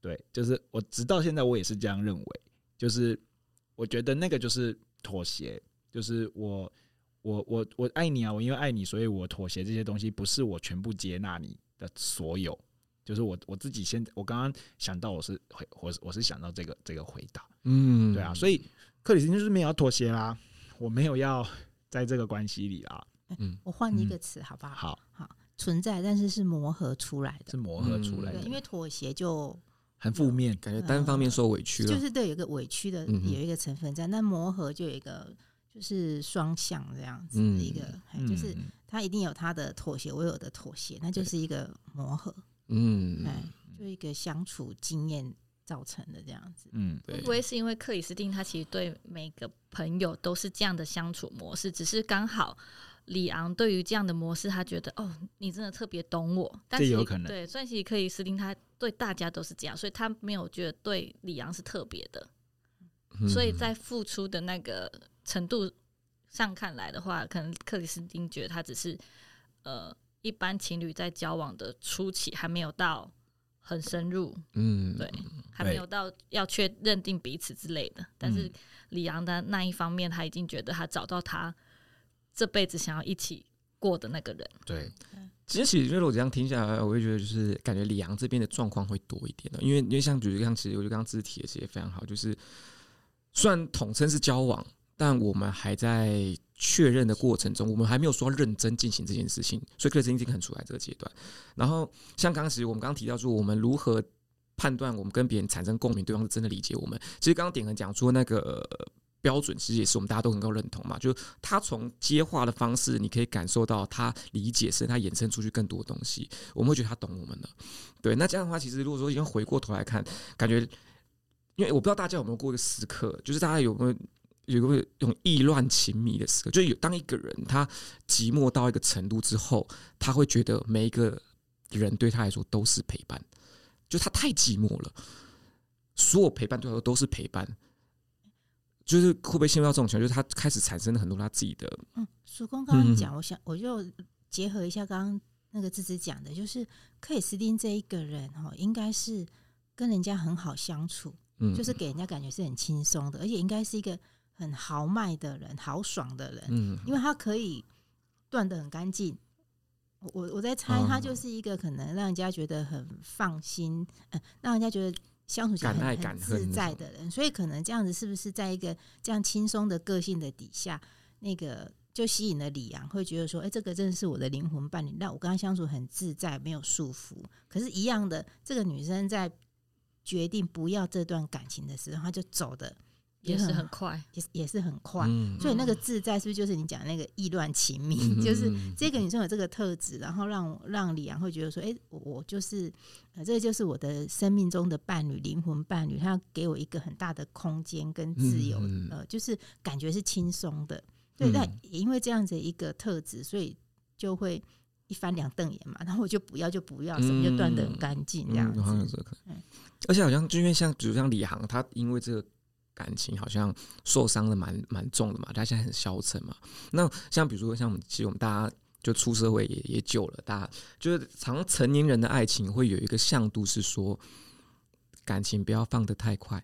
对，就是我直到现在我也是这样认为，就是我觉得那个就是妥协，就是我我我我爱你啊，我因为爱你，所以我妥协这些东西，不是我全部接纳你的所有，就是我我自己现在我刚刚想到我是回我我是想到这个这个回答，嗯，对啊，所以克里斯汀就是没有要妥协啦，我没有要在这个关系里啦，
嗯，我换一个词好不好？
好，
好存在，但是是磨合出来的，
是磨合出来的，
因为妥协就。
很负面，
感觉单方面受委屈了，
就是对，有一个委屈的，有一个成分在。那磨合就有一个，就是双向这样子的一个，就是他一定有他的妥协，我有的妥协，那就是一个磨合。嗯，哎，就一个相处经验造成的这样子。嗯，
会不会是因为克里斯汀他其实对每个朋友都是这样的相处模式，只是刚好。李昂对于这样的模式，他觉得哦，你真的特别懂我。但是
有可能
对，算是克里斯汀，他对大家都是这样，所以他没有觉得对李阳是特别的。嗯、所以在付出的那个程度上看来的话，可能克里斯汀觉得他只是呃一般情侣在交往的初期，还没有到很深入。嗯，对，还没有到要确认定彼此之类的。但是李阳的那一方面，他已经觉得他找到他。这辈子想要一起过的那个人。
对，
其实因为我这样听下来，我会觉得就是感觉李阳这边的状况会多一点的，因为因为像比如像其实我觉得刚刚自提的其实非常好，就是虽然统称是交往，但我们还在确认的过程中，我们还没有说认真进行这件事情，所以克里斯汀很处在这个阶段。然后像刚刚其实我们刚刚提到说，我们如何判断我们跟别人产生共鸣，对方是真的理解我们。其实刚刚典衡讲出那个。标准其实也是我们大家都能够认同嘛，就他从接话的方式，你可以感受到他理解，是他衍生出去更多的东西，我们会觉得他懂我们了。对，那这样的话，其实如果说已经回过头来看，感觉，因为我不知道大家有没有过一个时刻，就是大家有没有有没有种意乱情迷的时刻，就有当一个人他寂寞到一个程度之后，他会觉得每一个人对他来说都是陪伴，就他太寂寞了，所有陪伴对他来说都是陪伴。就是会不会陷入到这种情况？就是他开始产生了很多他自己的。
嗯，叔公刚刚讲，我想我就结合一下刚刚那个芝芝讲的，就是克里斯汀这一个人哈，应该是跟人家很好相处，嗯，就是给人家感觉是很轻松的，而且应该是一个很豪迈的人，豪爽的人，嗯，因为他可以断的很干净。我我在猜，他就是一个可能让人家觉得很放心，嗯，让人家觉得。相处起来很，很自在的人，所以可能这样子是不是在一个这样轻松的个性的底下，那个就吸引了李阳，会觉得说，哎、欸，这个真的是我的灵魂伴侣，那我跟他相处很自在，没有束缚。可是，一样的，这个女生在决定不要这段感情的时候，她就走的。
也是很快，
也也是很快，所以那个自在是不是就是你讲那个意乱情迷？就是这个女生有这个特质，然后让让李阳会觉得说，哎，我就是呃，这个就是我的生命中的伴侣，灵魂伴侣，他要给我一个很大的空间跟自由，呃，就是感觉是轻松的。对，但也因为这样子一个特质，所以就会一翻两瞪眼嘛，然后我就不要就不要，什么就断的很干净这样子。
而且好像就因为像比如像李航，他因为这个。感情好像受伤的蛮蛮重的嘛，他现在很消沉嘛。那像比如说像我们，其实我们大家就出社会也也久了，大家就是常成年人的爱情会有一个向度是说，感情不要放得太快。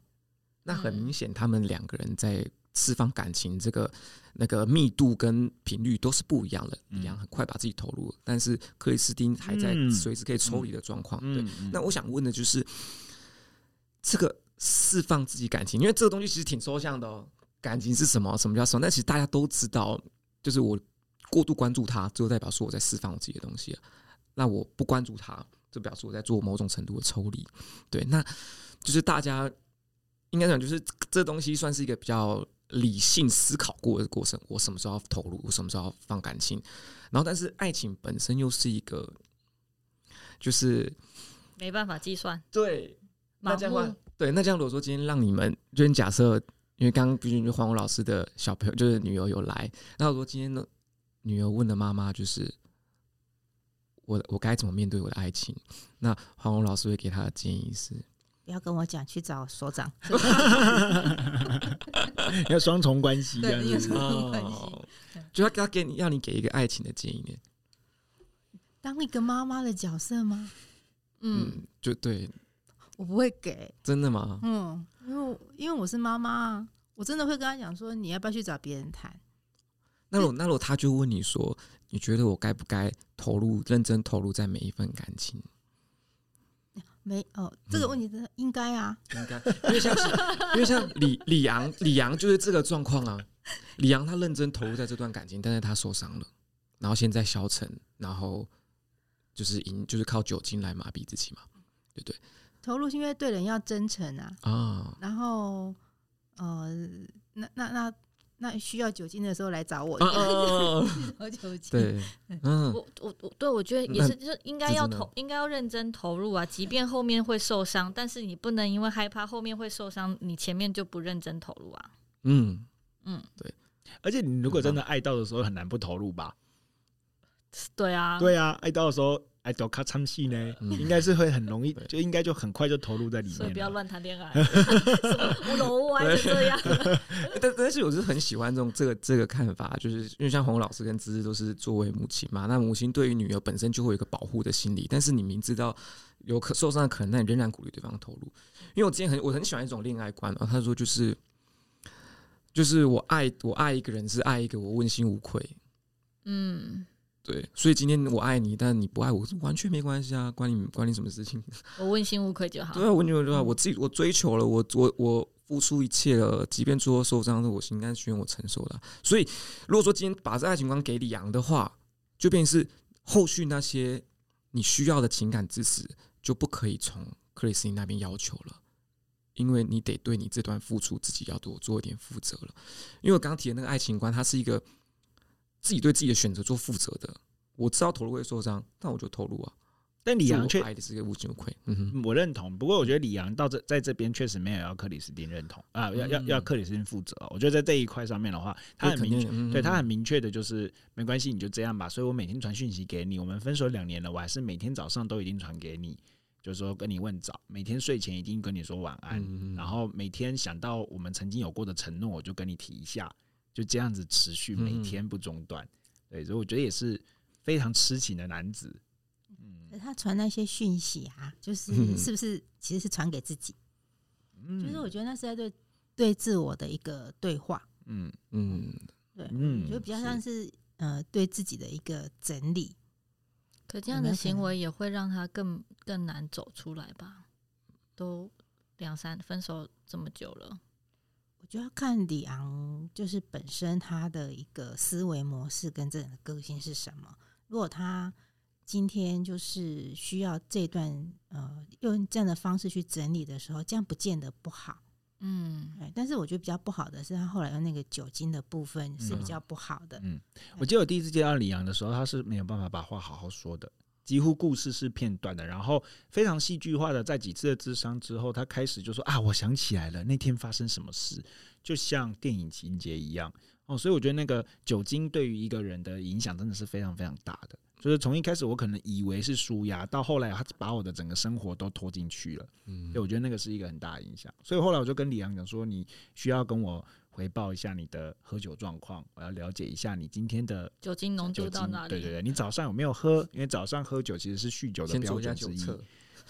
那很明显，他们两个人在释放感情这个那个密度跟频率都是不一样的。一样很快把自己投入，但是克里斯汀还在随时可以抽离的状况。对，那我想问的就是这个。释放自己感情，因为这个东西其实挺抽象的哦。感情是什么？什么叫什么？但其实大家都知道，就是我过度关注它，就代表说我在释放我自己的东西。那我不关注它，就表示我在做某种程度的抽离。对，那就是大家应该讲，就是这东西算是一个比较理性思考过的过程。我什么时候要投入？我什么时候要放感情？然后，但是爱情本身又是一个，就是
没办法计算。
对，那这样对，那这样如果说今天让你们，就是假设，因为刚刚毕竟就黄宏老师的小朋友就是女儿有来，那如果说今天呢女儿问的妈妈，就是我我该怎么面对我的爱情？那黄宏老师会给她的建议是：
不要跟我讲，去找所长，
要双重关系这样子，
哦，就要要给你要你给一个爱情的建议呢？
当一个妈妈的角色吗？
嗯，嗯就对。
我不会给，
真的吗？
嗯，因为因为我是妈妈，我真的会跟他讲说，你要不要去找别人谈？
那如果那如果他就问你说，你觉得我该不该投入认真投入在每一份感情？
没哦，这个问题真的应该啊，
嗯、应该，因为像 因为像李李阳李阳就是这个状况啊，李阳他认真投入在这段感情，但是他受伤了，然后现在消沉，然后就是饮就是靠酒精来麻痹自己嘛，对不对？
投入是因为对人要真诚啊，
哦、
然后呃，那那那那需要酒精的时候来找我，
哦、
酒精。
对，嗯，
我我我对我觉得也是，就是应该要投，应该要认真投入啊。即便后面会受伤，但是你不能因为害怕后面会受伤，你前面就不认真投入啊。
嗯
嗯，
对。
而且你如果真的爱到的时候，很难不投入吧？
对啊，
对啊，爱到的时候。爱到卡唱戏呢，应该是会很容易，就应该就很快就投入在里面。
所以不要乱谈恋爱，什歪成这样。
但但是我是很喜欢这种这个这个看法，就是因为像洪老师跟芝芝都是作为母亲嘛，那母亲对于女儿本身就会有一个保护的心理，但是你明知道有可受伤的可能，但你仍然鼓励对方投入。因为我之前很我很喜欢一种恋爱观啊，他说就是就是我爱我爱一个人是爱一个我问心无愧。
嗯。
对，所以今天我爱你，但你不爱我，完全没关系啊，关你关你什么事情？
我问心无愧就好。
对啊，我问心无愧就好。我自己我追求了，我我我付出一切了，即便最后受伤的，我心甘情愿我承受了。所以，如果说今天把这爱情观给李阳的话，就变成是后续那些你需要的情感支持，就不可以从克里斯汀那边要求了。因为你得对你这段付出自己要多做一点负责了。因为我刚刚提的那个爱情观，它是一个自己对自己的选择做负责的。我知道投入会受伤，但我就投入啊。
但李阳却
爱的是一个无尽无愧。嗯哼，
我认同。不过我觉得李阳到这在这边确实没有要克里斯汀认同啊，要要要克里斯汀负责。我觉得在这一块上面的话，他很明确，对他很明确的就是没关系，你就这样吧。所以我每天传讯息给你，我们分手两年了，我还是每天早上都已经传给你。就是说跟你问早，每天睡前一定跟你说晚安，嗯、然后每天想到我们曾经有过的承诺，我就跟你提一下，就这样子持续每天不中断。嗯、对，所以我觉得也是非常痴情的男子。
嗯，他传那些讯息啊，就是 是不是其实是传给自己？嗯，就是我觉得那是在对对自我的一个对话。嗯嗯，对，嗯，就比较像是，是呃对自己的一个整理。
可这样的行为也会让他更更难走出来吧？都两三分手这么久了，
我觉得要看李昂就是本身他的一个思维模式跟这种个性是什么。如果他今天就是需要这段呃用这样的方式去整理的时候，这样不见得不好。嗯，但是我觉得比较不好的是，他后来用那个酒精的部分是比较不好的。嗯，
嗯，我记得我第一次见到李阳的时候，他是没有办法把话好好说的，几乎故事是片段的，然后非常戏剧化的，在几次的智商之后，他开始就说啊，我想起来了，那天发生什么事，就像电影情节一样哦。所以我觉得那个酒精对于一个人的影响真的是非常非常大的。就是从一开始我可能以为是舒压，到后来他把我的整个生活都拖进去了，嗯，所以我觉得那个是一个很大的影响。所以后来我就跟李阳讲说，你需要跟我回报一下你的喝酒状况，我要了解一下你今天的
酒精浓度到哪里。
对对对，你早上有没有喝？因为早上喝酒其实是酗酒的标准之一。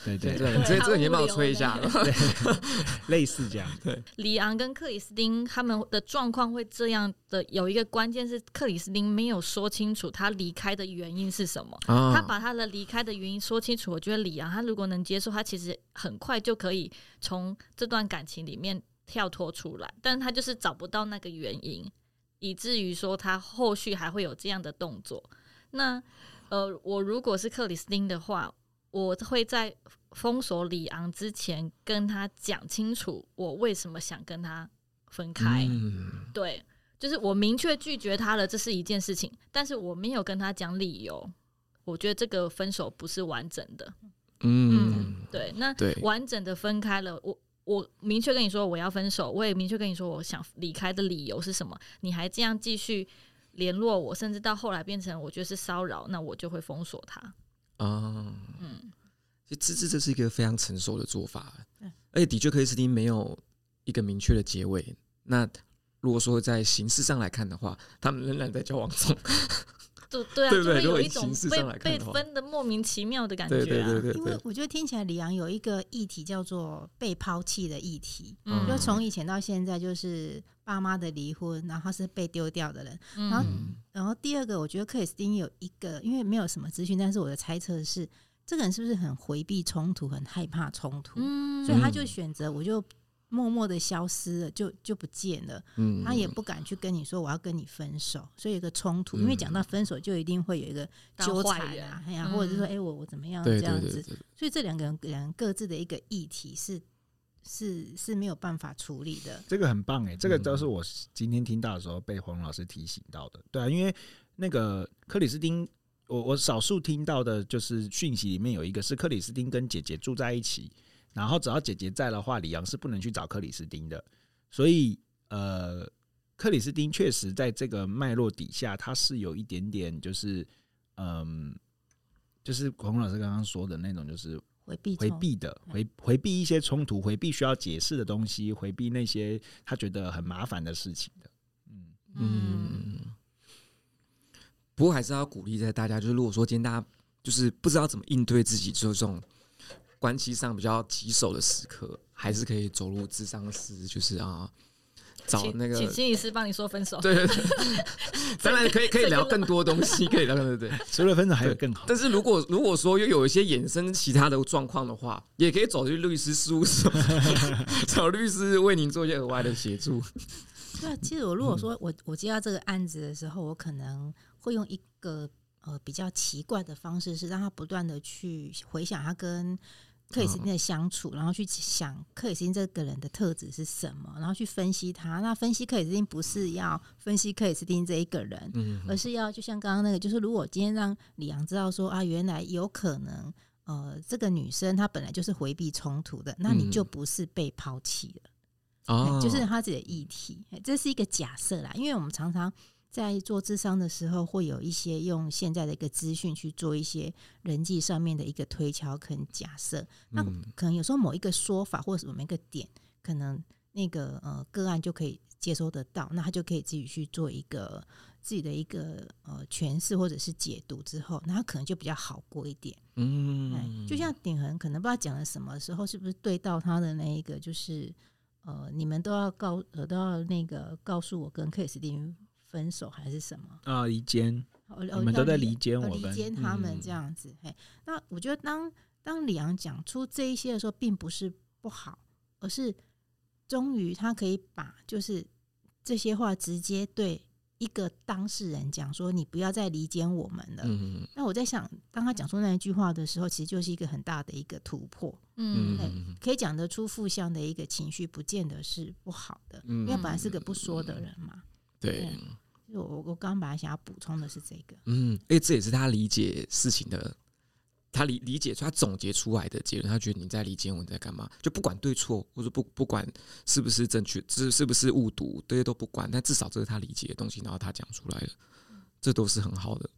对对对，
这这你帮我吹一下，对，
类似这样。对，
李昂跟克里斯汀他们的状况会这样的，有一个关键是克里斯汀没有说清楚他离开的原因是什么。他把他的离开的原因说清楚，我觉得李昂他如果能接受，他其实很快就可以从这段感情里面跳脱出来，但他就是找不到那个原因，以至于说他后续还会有这样的动作。那呃，我如果是克里斯汀的话。我会在封锁里昂之前跟他讲清楚，我为什么想跟他分开。嗯、对，就是我明确拒绝他了，这是一件事情，但是我没有跟他讲理由。我觉得这个分手不是完整的。嗯，嗯，对。那完整的分开了，我我明确跟你说我要分手，我也明确跟你说我想离开的理由是什么，你还这样继续联络我，甚至到后来变成我觉得是骚扰，那我就会封锁他。
啊，嗯，其实这这这是一个非常成熟的做法，而且的确克里斯汀没有一个明确的结尾。那如果说在形式上来看的话，他们仍然在交往中，
对对啊，就会有一种被被分的莫名其妙的感觉啊。
因为我觉得听起来李阳有一个议题叫做被抛弃的议题，嗯，就从以前到现在就是。爸妈的离婚，然后是被丢掉的人，然后，然后第二个，我觉得克里斯汀有一个，因为没有什么资讯，但是我的猜测是，这个人是不是很回避冲突，很害怕冲突，所以他就选择我就默默的消失了，就就不见了，嗯。他也不敢去跟你说我要跟你分手，所以有一个冲突，因为讲到分手就一定会有一个纠缠啊，哎呀，或者是说，哎，我我怎么样这样子，所以这两个人两人各自的一个议题是。是是没有办法处理的，
这个很棒哎，这个都是我今天听到的时候被黄老师提醒到的。对啊，因为那个克里斯汀，我我少数听到的就是讯息里面有一个是克里斯汀跟姐姐住在一起，然后只要姐姐在的话，李阳是不能去找克里斯汀的。所以呃，克里斯汀确实在这个脉络底下，他是有一点点就是嗯，就是孔老师刚刚说的那种，就是。
回避
回避的回回避一些冲突，回避需要解释的东西，回避那些他觉得很麻烦的事情的。嗯。嗯。
不过还是要鼓励在大家，就是如果说今天大家就是不知道怎么应对自己，就是这种关系上比较棘手的时刻，还是可以走入智商室，就是啊，找那个
请心理师帮你说分手。
对对对，当然可以可以聊更多东西，可以聊对对对。
除了分手还有更好。
但是如果如果说又有一些衍生其他的状况的话，也可以走去律师事务所，找律师为您做一些额外的协助。
对啊，其实我如果说我我接到这个案子的时候，我可能会用一个呃比较奇怪的方式，是让他不断的去回想他跟克里斯汀的相处，然后去想克里斯汀这个人的特质是什么，然后去分析他。那分析克里斯汀不是要分析克里斯汀这一个人，而是要就像刚刚那个，就是如果今天让李阳知道说啊，原来有可能呃这个女生她本来就是回避冲突的，那你就不是被抛弃了。哦，就是他自己的议题，这是一个假设啦。因为我们常常在做智商的时候，会有一些用现在的一个资讯去做一些人际上面的一个推敲跟假设。那可能有时候某一个说法或者某一个点，可能那个呃个案就可以接收得到，那他就可以自己去做一个自己的一个呃诠释或者是解读之后，那他可能就比较好过一点。嗯，就像鼎恒可能不知道讲了什么时候，是不是对到他的那一个就是。呃，你们都要告呃都要那个告诉我跟克里斯汀分手还是什么
啊？离间，我们都在离间我
们，离间他们这样子。嗯、嘿，那我觉得当当李阳讲出这一些的时候，并不是不好，而是终于他可以把就是这些话直接对。一个当事人讲说：“你不要再离间我们了。嗯”那我在想，当他讲出那一句话的时候，其实就是一个很大的一个突破。嗯，可以讲得出负向的一个情绪，不见得是不好的，嗯、因为本来是个不说的人嘛。对，我我刚刚本来想要补充的是这个。
嗯，哎，这也是他理解事情的。他理理解出他总结出来的结论，他觉得你在理解我，你在干嘛？就不管对错，或者不不管是不是正确，是是不是误读，这些都不管。但至少这是他理解的东西，然后他讲出来了，这都是很好的。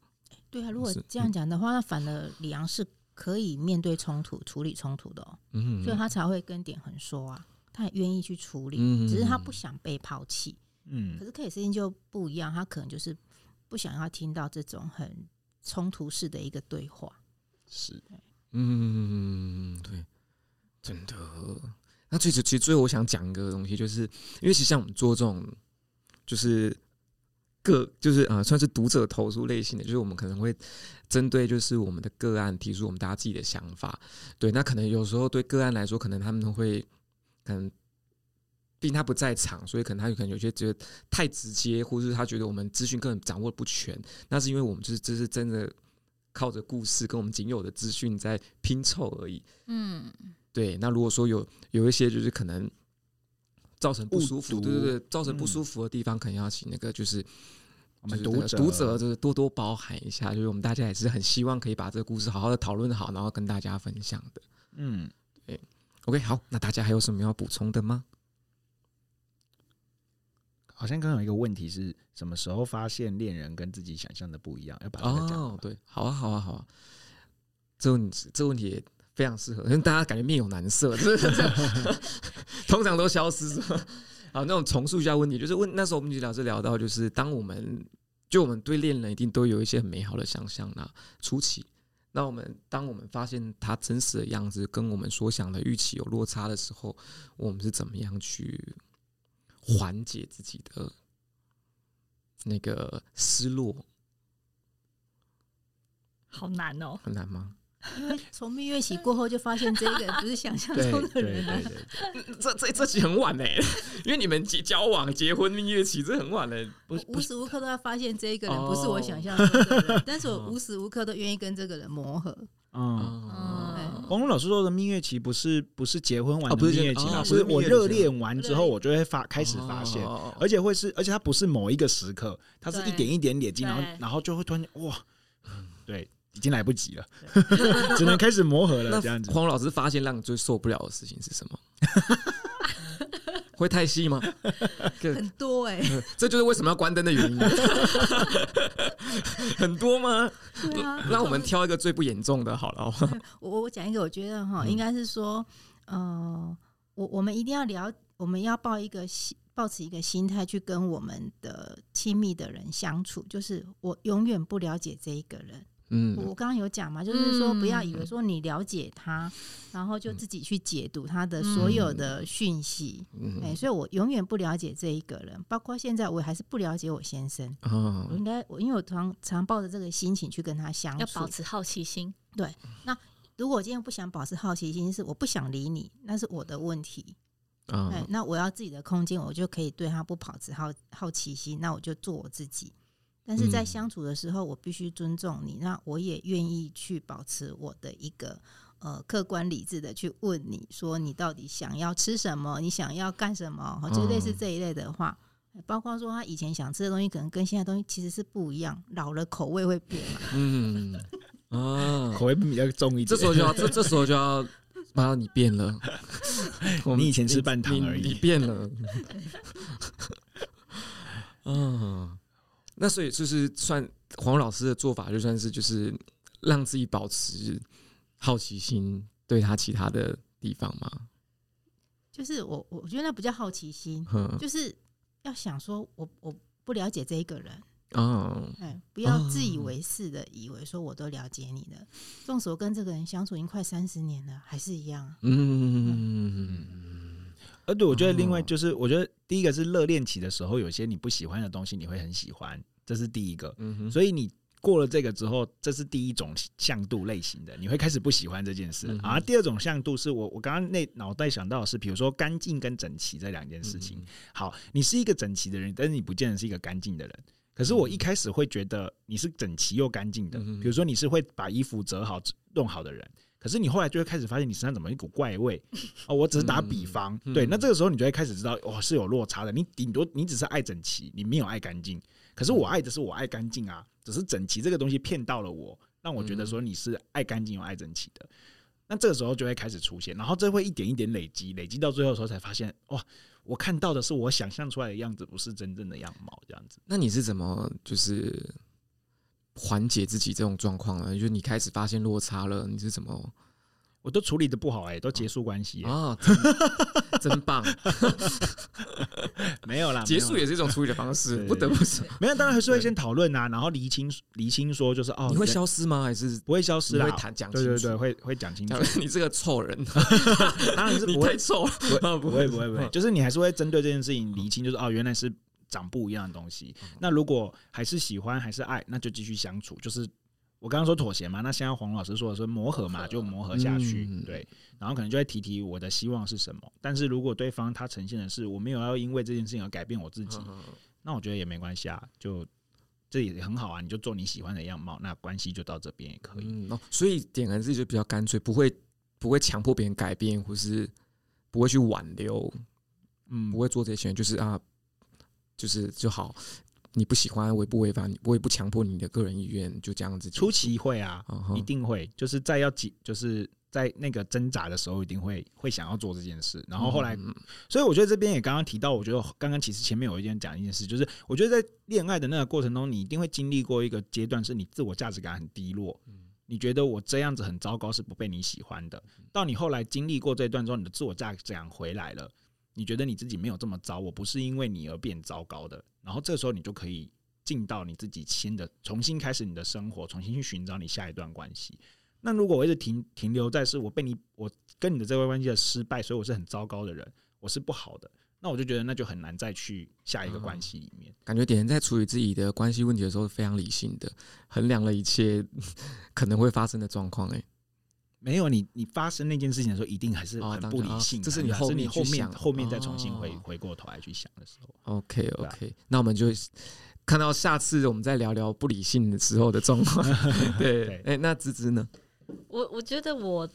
对啊，如果这样讲的话，那反而李阳是可以面对冲突、处理冲突的哦。嗯，所以他才会跟典衡说啊，他也愿意去处理，只是他不想被抛弃。嗯，可是克里斯汀就不一样，他可能就是不想要听到这种很冲突式的一个对话。
是，嗯，对，真的。那最其实最后我想讲一个东西，就是因为其实像我们做这种，就是个就是呃，算是读者投诉类型的，就是我们可能会针对就是我们的个案提出我们大家自己的想法。对，那可能有时候对个案来说，可能他们都会可能，毕竟他不在场，所以可能他有可能有些觉得太直接，或者是他觉得我们资讯根本掌握不全。那是因为我们就是这是真的。靠着故事跟我们仅有的资讯在拼凑而已。嗯，对。那如果说有有一些就是可能造成不舒服，对对对，造成不舒服的地方，可能要请那个就是我们读者读者就是多多包涵一下。就是我们大家也是很希望可以把这个故事好好的讨论好，然后跟大家分享的。嗯，对。OK，好，那大家还有什么要补充的吗？
好像刚刚有一个问题是什么时候发现恋人跟自己想象的不一样？要把它讲
哦，对，好啊，好啊，好啊。这问题这问题也非常适合，因为大家感觉面有难色，通常都消失？好，那种重述一下问题，就是问那时候我们就老师聊到，就是当我们就我们对恋人一定都有一些很美好的想象那初期，那我们当我们发现他真实的样子跟我们所想的预期有落差的时候，我们是怎么样去？缓解自己的那个失落，
好难哦，
很难吗？
因 为从蜜月期过后就发现这个不是想象中的人了。
这这这期很晚呢，因为你们结交往、结婚蜜月期这很晚呢，
无时无刻都要发现这一个人不是我想象中的人，但是我无时无刻都愿意跟这个人磨合。
嗯，黄龙老师说的蜜月期不是不是结婚完的蜜月期，哦是我热恋完之后我就会发开始发现，而且会是，而且它不是某一个时刻，它是一点一点累积，然后然后就会突然哇，对，已经来不及了，只能开始磨合了。这样子，
黄老师发现让你最受不了的事情是什么？会太细吗？
很多哎、欸，
这就是为什么要关灯的原因。很多吗？
对啊，
那我们挑一个最不严重的好了。
我我讲一个，我觉得哈，应该是说，呃，我我们一定要聊，我们要抱一个心，抱持一个心态去跟我们的亲密的人相处，就是我永远不了解这一个人，
嗯，
我刚刚有讲嘛，就是说不要以为说你了解他，然后就自己去解读他的所有的讯息。嗯，哎，所以我永远不了解这一个人，包括现在我还是不了解我先生。哦，我应该我因为我常常抱着这个心情去跟他相处，
要保持好奇心。
对，那如果我今天不想保持好奇心，是我不想理你，那是我的问题。嗯，哎，那我要自己的空间，我就可以对他不保持好好奇心，那我就做我自己。但是在相处的时候，我必须尊重你，那我也愿意去保持我的一个呃客观理智的去问你说，你到底想要吃什么，你想要干什么，就类似这一类的话，包括说他以前想吃的东西，可能跟现在东西其实是不一样，老了口味会变嘛。
嗯，啊，
口味比较重一点，
这时候就要这这时候就要，妈，你变了，
你以前吃半糖而已，
你，你变了，嗯。那所以就是算黄老师的做法，就算是就是让自己保持好奇心，对他其他的地方吗？
就是我我觉得那不叫好奇心，就是要想说我我不了解这一个人哦，哎，不要自以为是的以为说我都了解你了，纵使我跟这个人相处已经快三十年了，还是一样。嗯。
而对，我觉得另外就是，我觉得第一个是热恋期的时候，有些你不喜欢的东西，你会很喜欢，这是第一个。所以你过了这个之后，这是第一种向度类型的，你会开始不喜欢这件事。而第二种向度是我我刚刚那脑袋想到的是，比如说干净跟整齐这两件事情。好，你是一个整齐的人，但是你不见得是一个干净的人。可是我一开始会觉得你是整齐又干净的，比如说你是会把衣服折好弄好的人。可是你后来就会开始发现你身上怎么一股怪味 哦，我只是打比方，对，那这个时候你就会开始知道哦，是有落差的。你顶多你只是爱整齐，你没有爱干净。可是我爱的是我爱干净啊，只是整齐这个东西骗到了我，让我觉得说你是爱干净又爱整齐的。那这个时候就会开始出现，然后这会一点一点累积，累积到最后的时候才发现哇，我看到的是我想象出来的样子，不是真正的样貌这样子。
那你是怎么就是？缓解自己这种状况了，就是你开始发现落差了，你是怎么？
我都处理的不好哎、欸，都结束关系
啊，真棒！
没有啦，
结束也是一种处理的方式，不得不说。
没有，当然还是会先讨论啊，然后厘清厘清说就是哦，
你会消失吗？还是
不会消失啦？
会谈讲
对对对，会会讲清楚。
你这个臭人，
当然是不会臭，
不
会 不会不会，就是你还是会针对这件事情厘清，就是哦，原来是。长不一样的东西，那如果还是喜欢还是爱，那就继续相处。就是我刚刚说妥协嘛，那现在黄老师说的是磨合嘛，就磨合下去。对，然后可能就会提提我的希望是什么。但是如果对方他呈现的是我没有要因为这件事情而改变我自己，那我觉得也没关系啊，就这也很好啊。你就做你喜欢的样貌，那关系就到这边也可以。
哦，所以点燃自己就比较干脆，不会不会强迫别人改变，或是不会去挽留，嗯，不会做这些，就是啊。就是就好，你不喜欢，我也不违反你，我也不强迫你的个人意愿，就这样子。
初期会啊，一定会，就是在要几，就是在那个挣扎的时候，一定会会想要做这件事。然后后来，所以我觉得这边也刚刚提到，我觉得刚刚其实前面有一件讲一件事，就是我觉得在恋爱的那个过程中，你一定会经历过一个阶段，是你自我价值感很低落，你觉得我这样子很糟糕，是不被你喜欢的。到你后来经历过这一段之后，你的自我价值感回来了。你觉得你自己没有这么糟，我不是因为你而变糟糕的。然后这时候你就可以进到你自己新的，重新开始你的生活，重新去寻找你下一段关系。那如果我一直停停留在是我被你，我跟你的这段关系的失败，所以我是很糟糕的人，我是不好的，那我就觉得那就很难再去下一个关系里面。
感觉点在处理自己的关系问题的时候是非常理性的，衡量了一切 可能会发生的状况。诶。
没有你，你发生那件事情的时候，一定还是很不理性。
这是你后面
后面后面再重新回回过头来去想的时候。
OK OK，那我们就看到下次我们再聊聊不理性的时候的状况。对，哎，那芝芝呢？
我我觉得我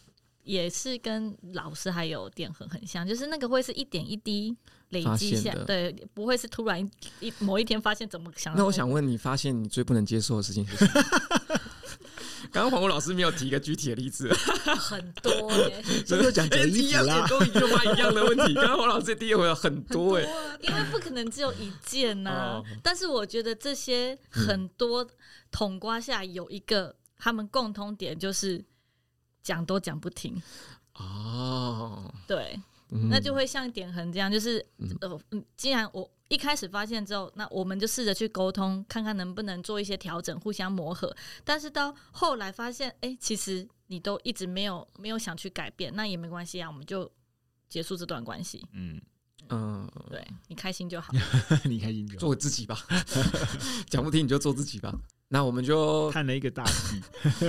也是跟老师还有点很很像，就是那个会是一点一滴累积下，对，不会是突然一某一天发现怎么想。
那我想问你，发现你最不能接受的事情是什么？刚刚黄国老师没有提一个具体的例子，
很多耶，
这就讲得一样啦，
都一样一样的问题。刚刚黄老师第一回有很多哎，
因为不可能只有一件呐。但是我觉得这些很多统瓜下有一个他们共通点，就是讲都讲不停。哦，对，
嗯
那就会像点横这样，就是呃，既然我一开始发现之后，那我们就试着去沟通，看看能不能做一些调整，互相磨合。但是到后来发现，哎、欸，其实你都一直没有没有想去改变，那也没关系啊，我们就结束这段关系。
嗯
嗯，
对你开心就好，
你开心就好。
做自己吧，讲不听你就做自己吧。那我们就
看了一个大戏，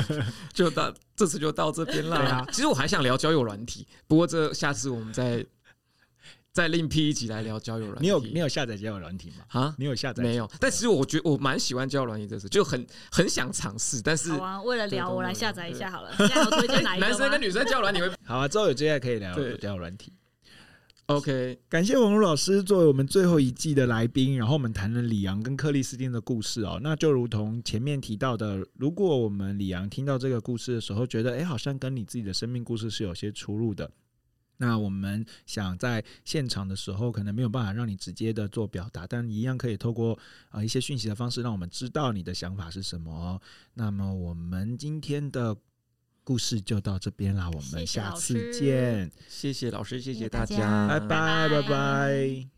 就到这次就到这边啦。
啊、
其实我还想聊交友软体，不过这下次我们再再另辟一集来聊交友软体。
你有你有下载交友软体吗？
啊，
你有下载
没有？但其实我觉得我蛮喜欢交友软体这次，就很很想尝试。但是
好啊，为了聊我来下载一下好了。现在有推荐哪一个？
男生跟女生交友软体会
好啊，之后有机会可以聊交友软体。
OK，
感谢网络老师作为我们最后一季的来宾，然后我们谈了李阳跟克里斯汀的故事哦。那就如同前面提到的，如果我们李阳听到这个故事的时候，觉得哎，好像跟你自己的生命故事是有些出入的，那我们想在现场的时候，可能没有办法让你直接的做表达，但一样可以透过啊一些讯息的方式，让我们知道你的想法是什么。那么我们今天的。故事就到这边啦，我们下次见。
谢谢老师，谢谢大家，
拜拜。拜拜。